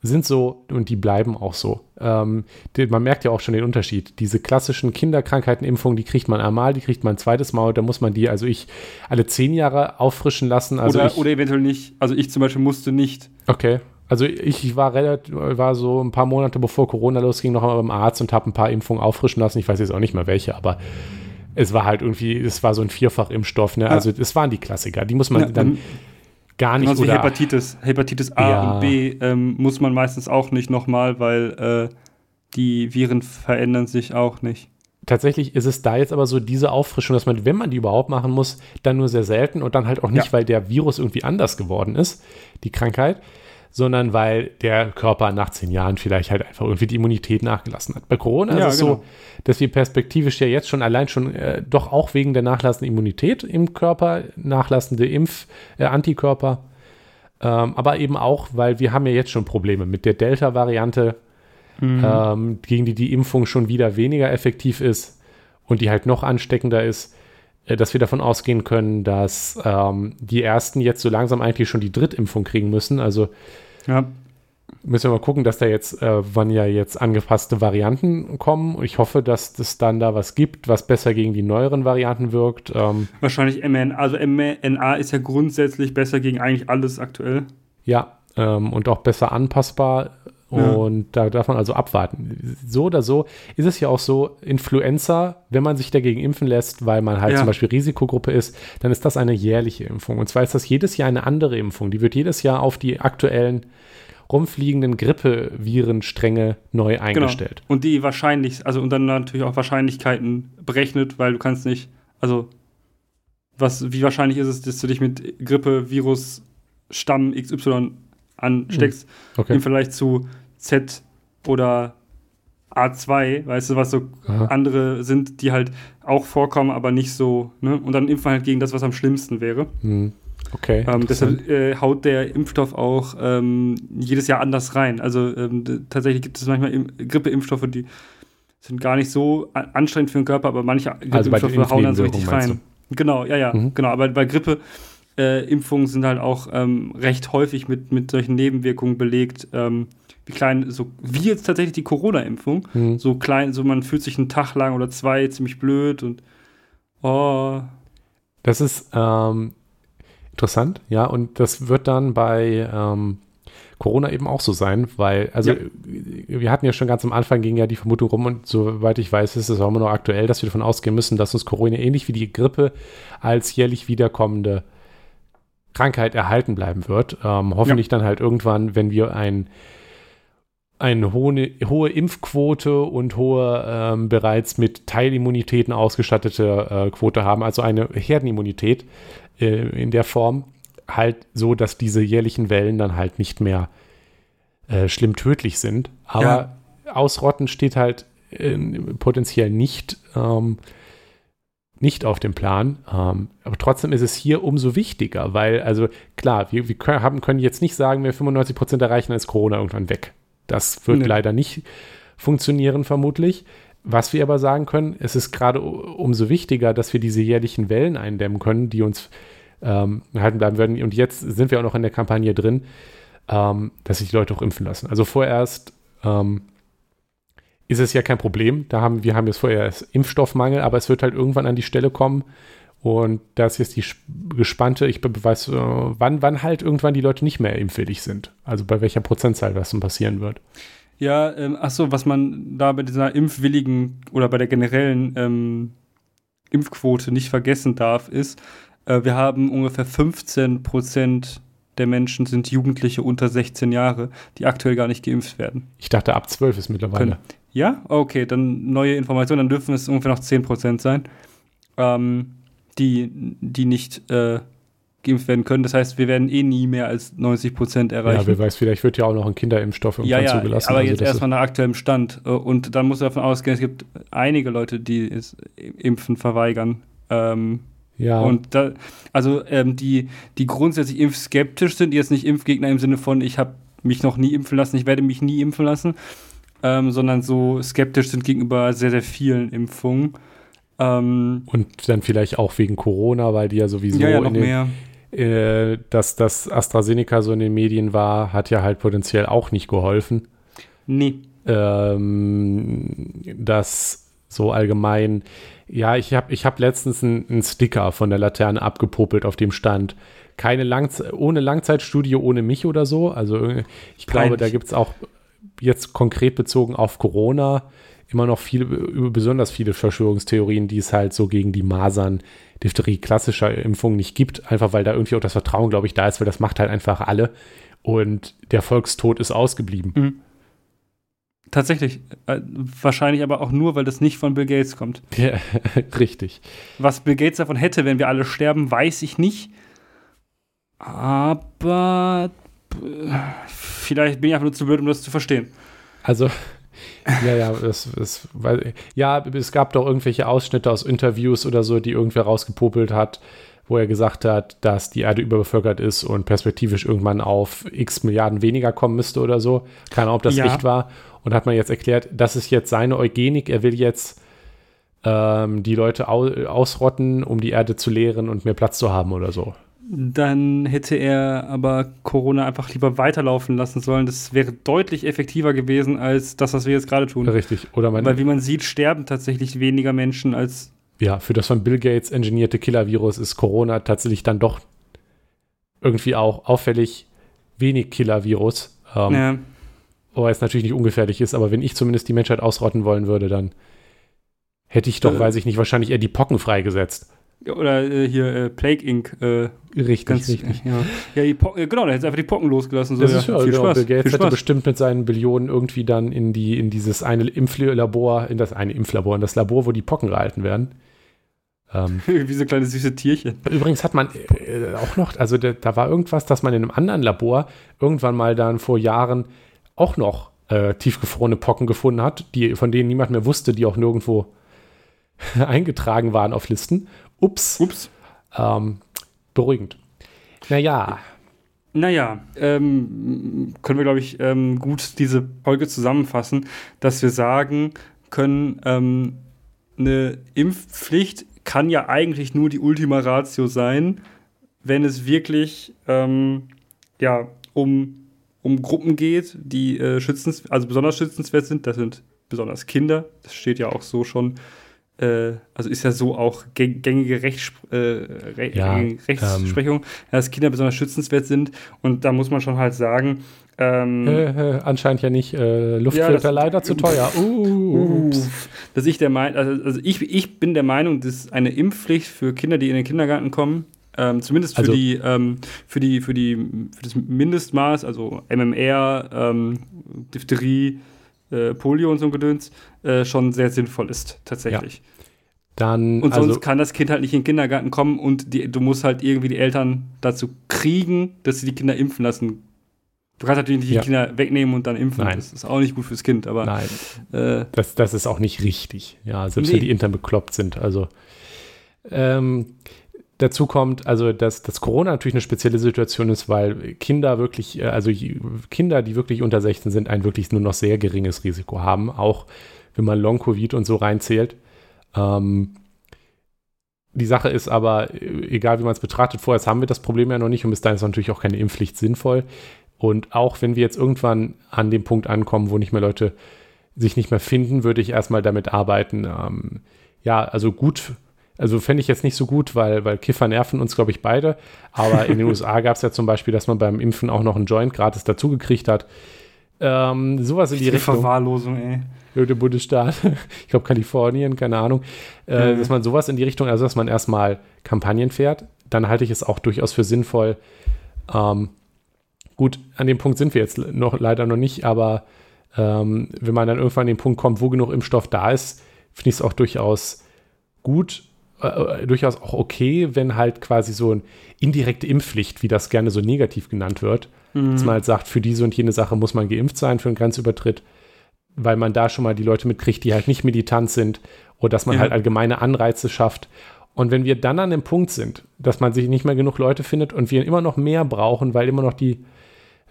sind so und die bleiben auch so. Ähm, man merkt ja auch schon den Unterschied. Diese klassischen Kinderkrankheitenimpfungen, die kriegt man einmal, die kriegt man ein zweites Mal, da muss man die, also ich, alle zehn Jahre auffrischen lassen. Also oder, ich, oder eventuell nicht. Also ich zum Beispiel musste nicht. Okay. Also ich, ich war relativ, war so ein paar Monate bevor Corona losging, noch einmal beim Arzt und habe ein paar Impfungen auffrischen lassen. Ich weiß jetzt auch nicht mehr welche, aber es war halt irgendwie, es war so ein Vierfach-Impfstoff, ne? Also es waren die Klassiker. Die muss man Ja, dann gar nicht Genauso wie oder Hepatitis. Hepatitis A Ja. und B ähm, muss man meistens auch nicht nochmal, weil äh, die Viren verändern sich auch nicht. tatsächlich ist es da jetzt aber so diese Auffrischung, dass man, wenn man die überhaupt machen muss, dann nur sehr selten und dann halt auch nicht, Ja. weil der Virus irgendwie anders geworden ist, die Krankheit, sondern weil der Körper nach zehn Jahren vielleicht halt einfach irgendwie die Immunität nachgelassen hat. Bei Corona Ja, ist es genau. so, dass wir perspektivisch ja jetzt schon allein schon äh, doch auch wegen der nachlassenden Immunität im Körper, nachlassende Impf, äh, Antikörper, ähm, aber eben auch, weil wir haben ja jetzt schon Probleme mit der Delta-Variante, ähm, gegen die die Impfung schon wieder weniger effektiv ist und die halt noch ansteckender ist, dass wir davon ausgehen können, dass ähm, die ersten jetzt so langsam eigentlich schon die Drittimpfung kriegen müssen. Also Ja, müssen wir mal gucken, dass da jetzt, äh, wann ja jetzt angepasste Varianten kommen. Ich hoffe, dass es dann da was gibt, was besser gegen die neueren Varianten wirkt. Ähm, wahrscheinlich mRNA. Also mRNA ist ja grundsätzlich besser gegen eigentlich alles aktuell. Ja, ähm, und auch besser anpassbar. Ja. Und da darf man also abwarten. So oder so ist es ja auch so, Influenza, wenn man sich dagegen impfen lässt, weil man halt Ja. zum Beispiel Risikogruppe ist, dann ist das eine jährliche Impfung. Und zwar ist das jedes Jahr eine andere Impfung. Die wird jedes Jahr auf die aktuellen rumfliegenden Grippevirenstränge neu eingestellt. Genau. Und die wahrscheinlich, also und dann natürlich auch Wahrscheinlichkeiten berechnet, weil du kannst nicht, also was, wie wahrscheinlich ist es, dass du dich mit Grippe-Virus Stamm XY ansteckst, Okay. im Vergleich zu Z oder A2, weißt du, was so Aha. andere sind, die halt auch vorkommen, aber nicht so, ne? Und dann impfen halt gegen das, was am schlimmsten wäre. Hm. Okay. Ähm, deshalb äh, haut der Impfstoff auch ähm, jedes Jahr anders rein. Also ähm, tatsächlich gibt es manchmal Im Grippeimpfstoffe, die sind gar nicht so anstrengend für den Körper, aber manche Also Grippeimpfstoffe hauen dann so richtig rein. Genau, ja, ja, Mhm. genau. Aber bei Grippe äh, Impfungen sind halt auch ähm, recht häufig mit, mit solchen Nebenwirkungen belegt. Ähm, wie klein, so wie jetzt tatsächlich die Corona-Impfung. Hm. So klein, so man fühlt sich einen Tag lang oder zwei ziemlich blöd und oh, Das ist ähm, interessant, ja, und das wird dann bei ähm, Corona eben auch so sein, weil, also Ja. wir hatten ja schon ganz am Anfang ging ja die Vermutung rum und soweit ich weiß, ist es auch immer noch aktuell, dass wir davon ausgehen müssen, dass uns Corona ähnlich wie die Grippe als jährlich wiederkommende Krankheit erhalten bleiben wird. Ähm, hoffentlich dann halt irgendwann, wenn wir ein eine hohe, hohe Impfquote und hohe ähm, bereits mit Teilimmunitäten ausgestattete äh, Quote haben, also eine Herdenimmunität äh, in der Form, halt so, dass diese jährlichen Wellen dann halt nicht mehr äh, schlimm tödlich sind. Aber ausrotten steht halt äh, potenziell nicht, ähm, nicht auf dem Plan. Ähm, aber trotzdem ist es hier umso wichtiger, weil, also klar, wir, wir können, haben, können jetzt nicht sagen, wenn wir 95 Prozent erreichen, dann ist Corona irgendwann weg. Das wird Nee. leider nicht funktionieren, vermutlich. Was wir aber sagen können, es ist gerade umso wichtiger, dass wir diese jährlichen Wellen eindämmen können, die uns ähm, halten bleiben werden. Und jetzt sind wir auch noch in der Kampagne drin, ähm, dass sich die Leute auch impfen lassen. Also vorerst ähm, ist es ja kein Problem. Da haben, wir haben jetzt vorerst Impfstoffmangel, aber es wird halt irgendwann an die Stelle kommen. Und da ist jetzt die sp- gespannte, ich weiß, äh, wann, wann halt irgendwann die Leute nicht mehr impfwillig sind. Also bei welcher Prozentzahl das dann passieren wird. Ja, ähm, ach so, was man da bei dieser impfwilligen oder bei der generellen ähm, Impfquote nicht vergessen darf, ist, äh, wir haben ungefähr 15 Prozent der Menschen sind Jugendliche unter 16 Jahre, die aktuell gar nicht geimpft werden. Ich dachte, ab 12 ist mittlerweile. Können. Ja? Okay, dann neue Informationen, dann dürfen es ungefähr noch 10 Prozent sein, ähm, die, die nicht äh, geimpft werden können. Das heißt, wir werden eh nie mehr als 90 Prozent erreichen. Ja, wer weiß, vielleicht wird ja auch noch ein Kinderimpfstoff Ja, irgendwann ja, zugelassen. aber Also jetzt erstmal nach aktuellem Stand. Äh, Und dann muss davon ausgehen, es gibt einige Leute, die es Impfen verweigern. Ähm, ja, Und da, also ähm, die, die grundsätzlich impfskeptisch sind, die jetzt nicht Impfgegner im Sinne von, ich habe mich noch nie impfen lassen, ich werde mich nie impfen lassen, ähm, sondern so skeptisch sind gegenüber sehr, sehr vielen Impfungen. Ähm, und dann vielleicht auch wegen Corona, weil die ja sowieso ja, ja, noch den, mehr. Äh, dass das AstraZeneca so in den Medien war, hat ja halt potenziell auch nicht geholfen. Nee. Ähm, dass so allgemein, ja, ich habe ich hab letztens einen Sticker von der Laterne abgepopelt, auf dem stand, keine Langze ohne Langzeitstudie, ohne mich oder so. Also ich glaube, da gibt es auch jetzt konkret bezogen auf Corona immer noch viele, besonders viele Verschwörungstheorien, die es halt so gegen die Masern, Diphtherie klassischer Impfungen nicht gibt, einfach weil da irgendwie auch das Vertrauen, glaube ich, da ist, weil das macht halt einfach alle und der Volkstod ist ausgeblieben. Mhm. Tatsächlich. Äh, wahrscheinlich aber auch nur, weil das nicht von Bill Gates kommt. Ja, [LAUGHS] richtig. Was Bill Gates davon hätte, wenn wir alle sterben, weiß ich nicht. Aber äh, vielleicht bin ich einfach nur zu blöd, um das zu verstehen. Also, ja, ja, das, das, weil, ja, es gab doch irgendwelche Ausschnitte aus Interviews oder so, die irgendwer rausgepopelt hat, wo er gesagt hat, dass die Erde überbevölkert ist und perspektivisch irgendwann auf x Milliarden weniger kommen müsste oder so. Keine Ahnung, ob das ja. echt war. Und hat man jetzt erklärt, das ist jetzt seine Eugenik. Er will jetzt ähm, die Leute au ausrotten, um die Erde zu leeren und mehr Platz zu haben oder so. Dann hätte er aber Corona einfach lieber weiterlaufen lassen sollen. Das wäre deutlich effektiver gewesen als das, was wir jetzt gerade tun. Richtig. Oder Weil, wie man sieht, sterben tatsächlich weniger Menschen als. Ja, für das von Bill Gates ingenierte Killer-Virus ist Corona tatsächlich dann doch irgendwie auch auffällig wenig Killer-Virus. Ähm, ja. Wobei es natürlich nicht ungefährlich ist, aber wenn ich zumindest die Menschheit ausrotten wollen würde, dann hätte ich doch, äh, weiß ich nicht, wahrscheinlich eher die Pocken freigesetzt. Oder äh, hier äh, Plague Inc. Äh, richtig, ganz, richtig. Ja, ja die Pocken, äh, genau, da hätte einfach die Pocken losgelassen. So, das ist ja, viel genau, Spaß. Bill Gates hätte bestimmt mit seinen Billionen irgendwie dann in, die, in dieses eine Impflabor, in das eine Impflabor, in das Labor, wo die Pocken gehalten werden. Ähm, [LAUGHS] Wie so kleine süße Tierchen. Übrigens hat man äh, auch noch, also da, da war irgendwas, dass man in einem anderen Labor irgendwann mal dann vor Jahren auch noch äh, tiefgefrorene Pocken gefunden hat, die, von denen niemand mehr wusste, die auch nirgendwo [LAUGHS] eingetragen waren auf Listen. Ups. Ups. Ähm, beruhigend. Naja. Naja, ähm, können wir, glaube ich, ähm, gut diese Folge zusammenfassen, dass wir sagen können, ähm, eine Impfpflicht kann ja eigentlich nur die Ultima Ratio sein, wenn es wirklich ähm, ja, um, um Gruppen geht, die äh, schützens also besonders schützenswert sind. Das sind besonders Kinder. Das steht ja auch so schon äh, also ist ja so auch gängige Rechts, äh, Re ja, Rechtsprechung, ähm, dass Kinder besonders schützenswert sind. Und da muss man schon halt sagen, ähm, äh, anscheinend ja nicht. Äh, Luftfilter ja, leider zu teuer. Uh, dass ich der Meinung, also, also, ich, ich bin der Meinung, dass eine Impfpflicht für Kinder, die in den Kindergarten kommen, ähm, zumindest für also, die, ähm, für die, für die, für das Mindestmaß, also MMR, ähm, Diphtherie, äh, Polio und so ein Gedöns, äh, schon sehr sinnvoll ist, tatsächlich. Ja. Dann, und sonst also, kann das Kind halt nicht in den Kindergarten kommen und die, du musst halt irgendwie die Eltern dazu kriegen, dass sie die Kinder impfen lassen. Du kannst natürlich nicht ja. die Kinder wegnehmen und dann impfen. Nein. Das ist auch nicht gut fürs Kind, aber. Nein. Äh, das, das ist auch nicht richtig. Ja, selbst nee. wenn die intern bekloppt sind. Also. Ähm, dazu kommt, also dass, dass Corona natürlich eine spezielle Situation ist, weil Kinder wirklich, äh, also Kinder, die wirklich unter 16 sind, ein wirklich nur noch sehr geringes Risiko haben, auch wenn man Long-Covid und so reinzählt. Ähm, die Sache ist aber, äh, egal wie man es betrachtet, vorher haben wir das Problem ja noch nicht und bis dahin ist natürlich auch keine Impfpflicht sinnvoll. Und auch wenn wir jetzt irgendwann an dem Punkt ankommen, wo nicht mehr Leute sich nicht mehr finden, würde ich erstmal damit arbeiten. Ähm, ja, also gut also fände ich jetzt nicht so gut, weil, weil Kiffer nerven uns, glaube ich, beide. Aber in den [LAUGHS] USA gab es ja zum Beispiel, dass man beim Impfen auch noch einen Joint gratis dazugekriegt hat. Ähm, sowas in die, die Richtung. Verwahrlosung, ey. Irgendein Bundesstaat, [LAUGHS] ich glaube Kalifornien, keine Ahnung. Äh, mhm. Dass man sowas in die Richtung, also dass man erstmal Kampagnen fährt, dann halte ich es auch durchaus für sinnvoll. Ähm, gut, an dem Punkt sind wir jetzt noch leider noch nicht, aber ähm, wenn man dann irgendwann an den Punkt kommt, wo genug Impfstoff da ist, finde ich es auch durchaus gut, äh, durchaus auch okay, wenn halt quasi so eine indirekte Impfpflicht, wie das gerne so negativ genannt wird, mhm. dass man halt sagt, für diese und jene Sache muss man geimpft sein für einen Grenzübertritt, weil man da schon mal die Leute mitkriegt, die halt nicht militant sind oder dass man ja. halt allgemeine Anreize schafft. Und wenn wir dann an dem Punkt sind, dass man sich nicht mehr genug Leute findet und wir immer noch mehr brauchen, weil immer noch die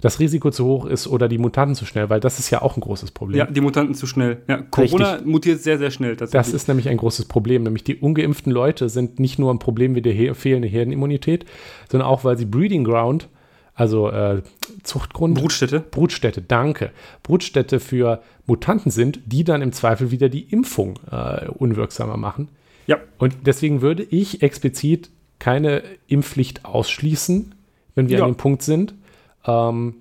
das Risiko zu hoch ist oder die Mutanten zu schnell, weil das ist ja auch ein großes Problem. Ja, die Mutanten zu schnell. Ja, Corona Richtig. mutiert sehr, sehr schnell. Das ist nämlich ein großes Problem. Nämlich die ungeimpften Leute sind nicht nur ein Problem wie die fehlende Herdenimmunität, sondern auch, weil sie Breeding Ground, also äh, Zuchtgrund. Brutstätte. Brutstätte, danke. Brutstätte für Mutanten sind, die dann im Zweifel wieder die Impfung äh, unwirksamer machen. Ja. Und deswegen würde ich explizit keine Impfpflicht ausschließen, wenn wir Ja. an dem Punkt sind. Ähm,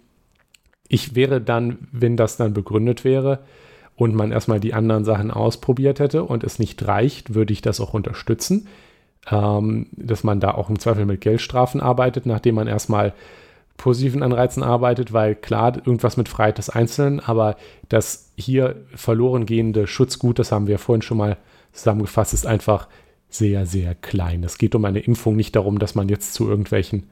ich wäre dann, wenn das dann begründet wäre und man erstmal die anderen Sachen ausprobiert hätte und es nicht reicht, würde ich das auch unterstützen, ähm, dass man da auch im Zweifel mit Geldstrafen arbeitet, nachdem man erstmal positiven Anreizen arbeitet, weil klar, irgendwas mit Freiheit des Einzelnen, aber das hier verloren gehende Schutzgut, das haben wir vorhin schon mal zusammengefasst, ist einfach sehr, sehr klein. Es geht um eine Impfung, nicht darum, dass man jetzt zu irgendwelchen,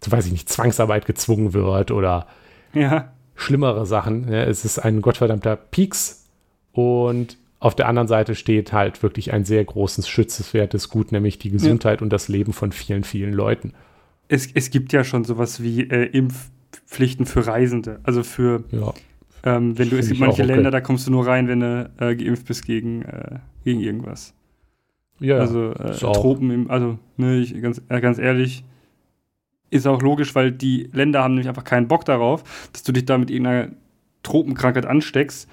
zu weiß ich nicht, Zwangsarbeit gezwungen wird oder Ja. schlimmere Sachen. Ja, es ist ein gottverdammter Pieks und auf der anderen Seite steht halt wirklich ein sehr großes schützenswertes Gut, nämlich die Gesundheit und das Leben von vielen, vielen Leuten. Es, es gibt ja schon sowas wie äh, Impfpflichten für Reisende. Also für, Ja, ähm, wenn du, es gibt manche okay. Länder, da kommst du nur rein, wenn du äh, geimpft bist gegen, äh, gegen irgendwas. ja also äh, Tropen, im, also ne, ich, ganz, äh, ganz ehrlich, ist auch logisch, weil die Länder haben nämlich einfach keinen Bock darauf, dass du dich da mit irgendeiner Tropenkrankheit ansteckst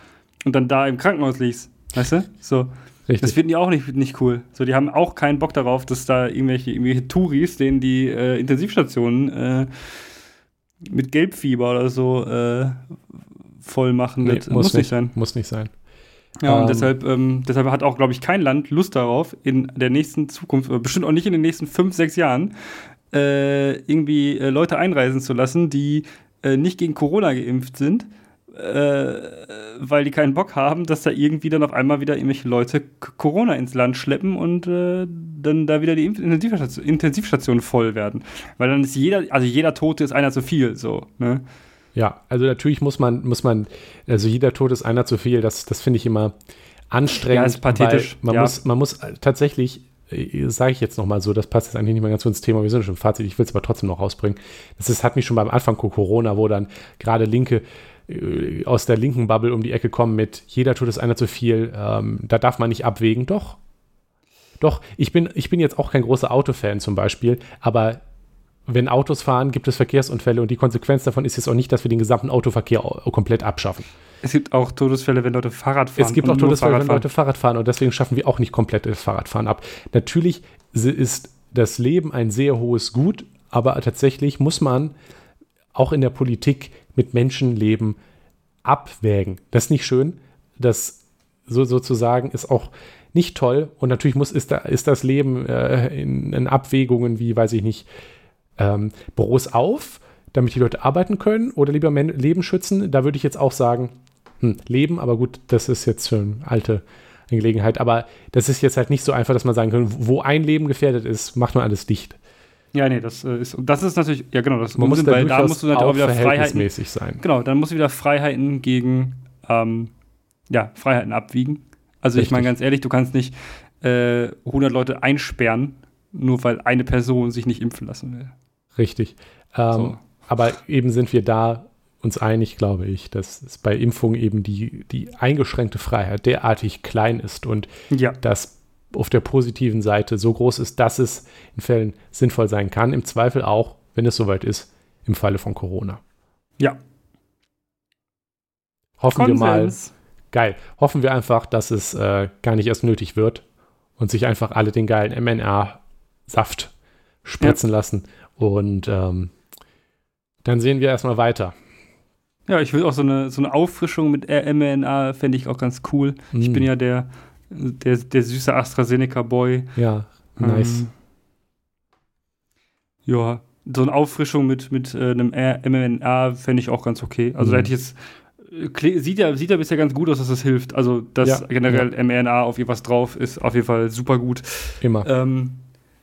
und dann da im Krankenhaus liegst. Weißt du? So. richtig. Das finden die auch nicht, nicht cool. So, die haben auch keinen Bock darauf, dass da irgendwelche, irgendwelche Touris, denen die äh, Intensivstationen äh, mit Gelbfieber oder so äh, voll machen. Nee, das muss, nicht sein. Muss nicht sein. Ja, und Ähm, deshalb, ähm, deshalb hat auch, glaube ich, kein Land Lust darauf, in der nächsten Zukunft, bestimmt auch nicht in den nächsten fünf, sechs Jahren, äh, irgendwie äh, Leute einreisen zu lassen, die äh, nicht gegen Corona geimpft sind, äh, weil die keinen Bock haben, dass da irgendwie dann auf einmal wieder irgendwelche Leute Corona ins Land schleppen und äh, dann da wieder die Impf- Intensivstation, Intensivstationen voll werden. Weil dann ist jeder, also jeder Tote ist einer zu viel, so, ne? Ja, also natürlich muss man, muss man, also jeder Tod ist einer zu viel, das, das finde ich immer anstrengend. Ja, ist pathetisch, Man, ja. muss, man muss tatsächlich, sage ich jetzt nochmal so, das passt jetzt eigentlich nicht mehr ganz so ins Thema, wir sind schon im Fazit, ich will es aber trotzdem noch rausbringen. Das ist, hat mich schon beim Anfang von Corona, wo dann gerade Linke äh, aus der linken Bubble um die Ecke kommen mit jeder Tod ist einer zu viel, ähm, da darf man nicht abwägen. Doch, doch, ich bin, ich bin jetzt auch kein großer Autofan zum Beispiel, aber wenn Autos fahren, gibt es Verkehrsunfälle und die Konsequenz davon ist jetzt auch nicht, dass wir den gesamten Autoverkehr au- komplett abschaffen. Es gibt auch Todesfälle, wenn Leute Fahrrad fahren. Es gibt auch Todesfälle, Fahrrad wenn fahren. Leute Fahrrad fahren und deswegen schaffen wir auch nicht komplett das Fahrradfahren ab. Natürlich ist das Leben ein sehr hohes Gut, aber tatsächlich muss man auch in der Politik mit Menschenleben abwägen. Das ist nicht schön. Das so sozusagen ist auch nicht toll. Und natürlich muss, ist, da, ist das Leben äh, in, in Abwägungen wie, weiß ich nicht, ähm, Büros auf, damit die Leute arbeiten können oder lieber Men Leben schützen. Da würde ich jetzt auch sagen, hm, Leben, aber gut, das ist jetzt schon alte Angelegenheit. Aber das ist jetzt halt nicht so einfach, dass man sagen kann, wo ein Leben gefährdet ist, macht man alles dicht. Ja, nee, das äh, ist, das ist natürlich, ja genau, das Man muss Unsinn, da weil da musst du natürlich auch wieder Freiheiten, sein. genau, dann musst du wieder Freiheiten gegen, ähm, ja, Freiheiten abwiegen. Also ich Richtig. meine ganz ehrlich, du kannst nicht äh, 100 Leute einsperren, nur weil eine Person sich nicht impfen lassen will. Richtig. Ähm, So. Aber eben sind wir da uns einig, glaube ich, dass es bei Impfungen eben die, die eingeschränkte Freiheit derartig klein ist und Ja, das auf der positiven Seite so groß ist, dass es in Fällen sinnvoll sein kann. Im Zweifel auch, wenn es soweit ist, im Falle von Corona. ja. Hoffen wir mal, Konsens. geil, hoffen wir einfach, dass es äh, gar nicht erst nötig wird und sich einfach alle den geilen mRNA-Saft spritzen lassen. Und ähm, dann sehen wir erstmal weiter. Ja, ich will auch so eine, so eine Auffrischung mit mRNA, fände ich auch ganz cool. Ich Mm. bin ja der, der, der süße AstraZeneca-Boy. Ja, nice. Ähm, ja, so eine Auffrischung mit, mit äh, einem mRNA fände ich auch ganz okay. Also da Mhm. hätte ich jetzt. Sieht ja, sieht ja bisher ganz gut aus, dass das hilft. Also, dass Ja, generell mRNA auf irgendwas drauf ist, auf jeden Fall super gut. Immer. Ähm,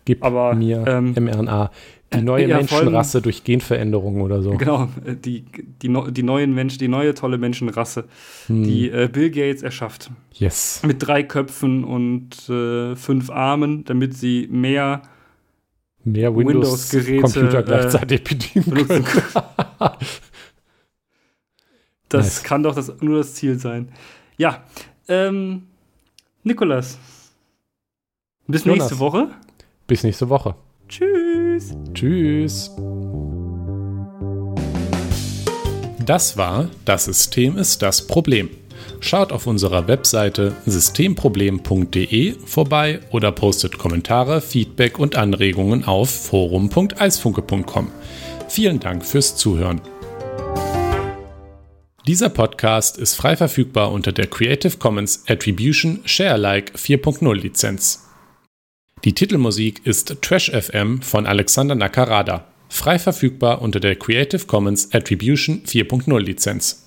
Gib aber, mir ähm, mRNA. Die neue ja, Menschenrasse durch Genveränderung oder so. genau, äh, die, die, die neuen Menschen, die neue tolle Menschenrasse, Hm, die äh, Bill Gates erschafft. yes. Mit drei Köpfen und äh, fünf Armen, damit sie mehr Mehr Windows-Geräte, Windows-Computer äh, gleichzeitig bedienen benutzen können. [LAUGHS] Das nice. kann doch das, nur das Ziel sein. Ja, ähm, Nikolas. Bis Jonas. nächste Woche. Bis nächste Woche. Tschüss. Tschüss. Das war Das System ist das Problem. Schaut auf unserer Webseite systemproblem.de vorbei oder postet Kommentare, Feedback und Anregungen auf forum.eisfunke.com. Vielen Dank fürs Zuhören. Dieser Podcast ist frei verfügbar unter der Creative Commons Attribution Share Alike 4.0 Lizenz. Die Titelmusik ist Trash FM von Alexander Nakarada, frei verfügbar unter der Creative Commons Attribution 4.0 Lizenz.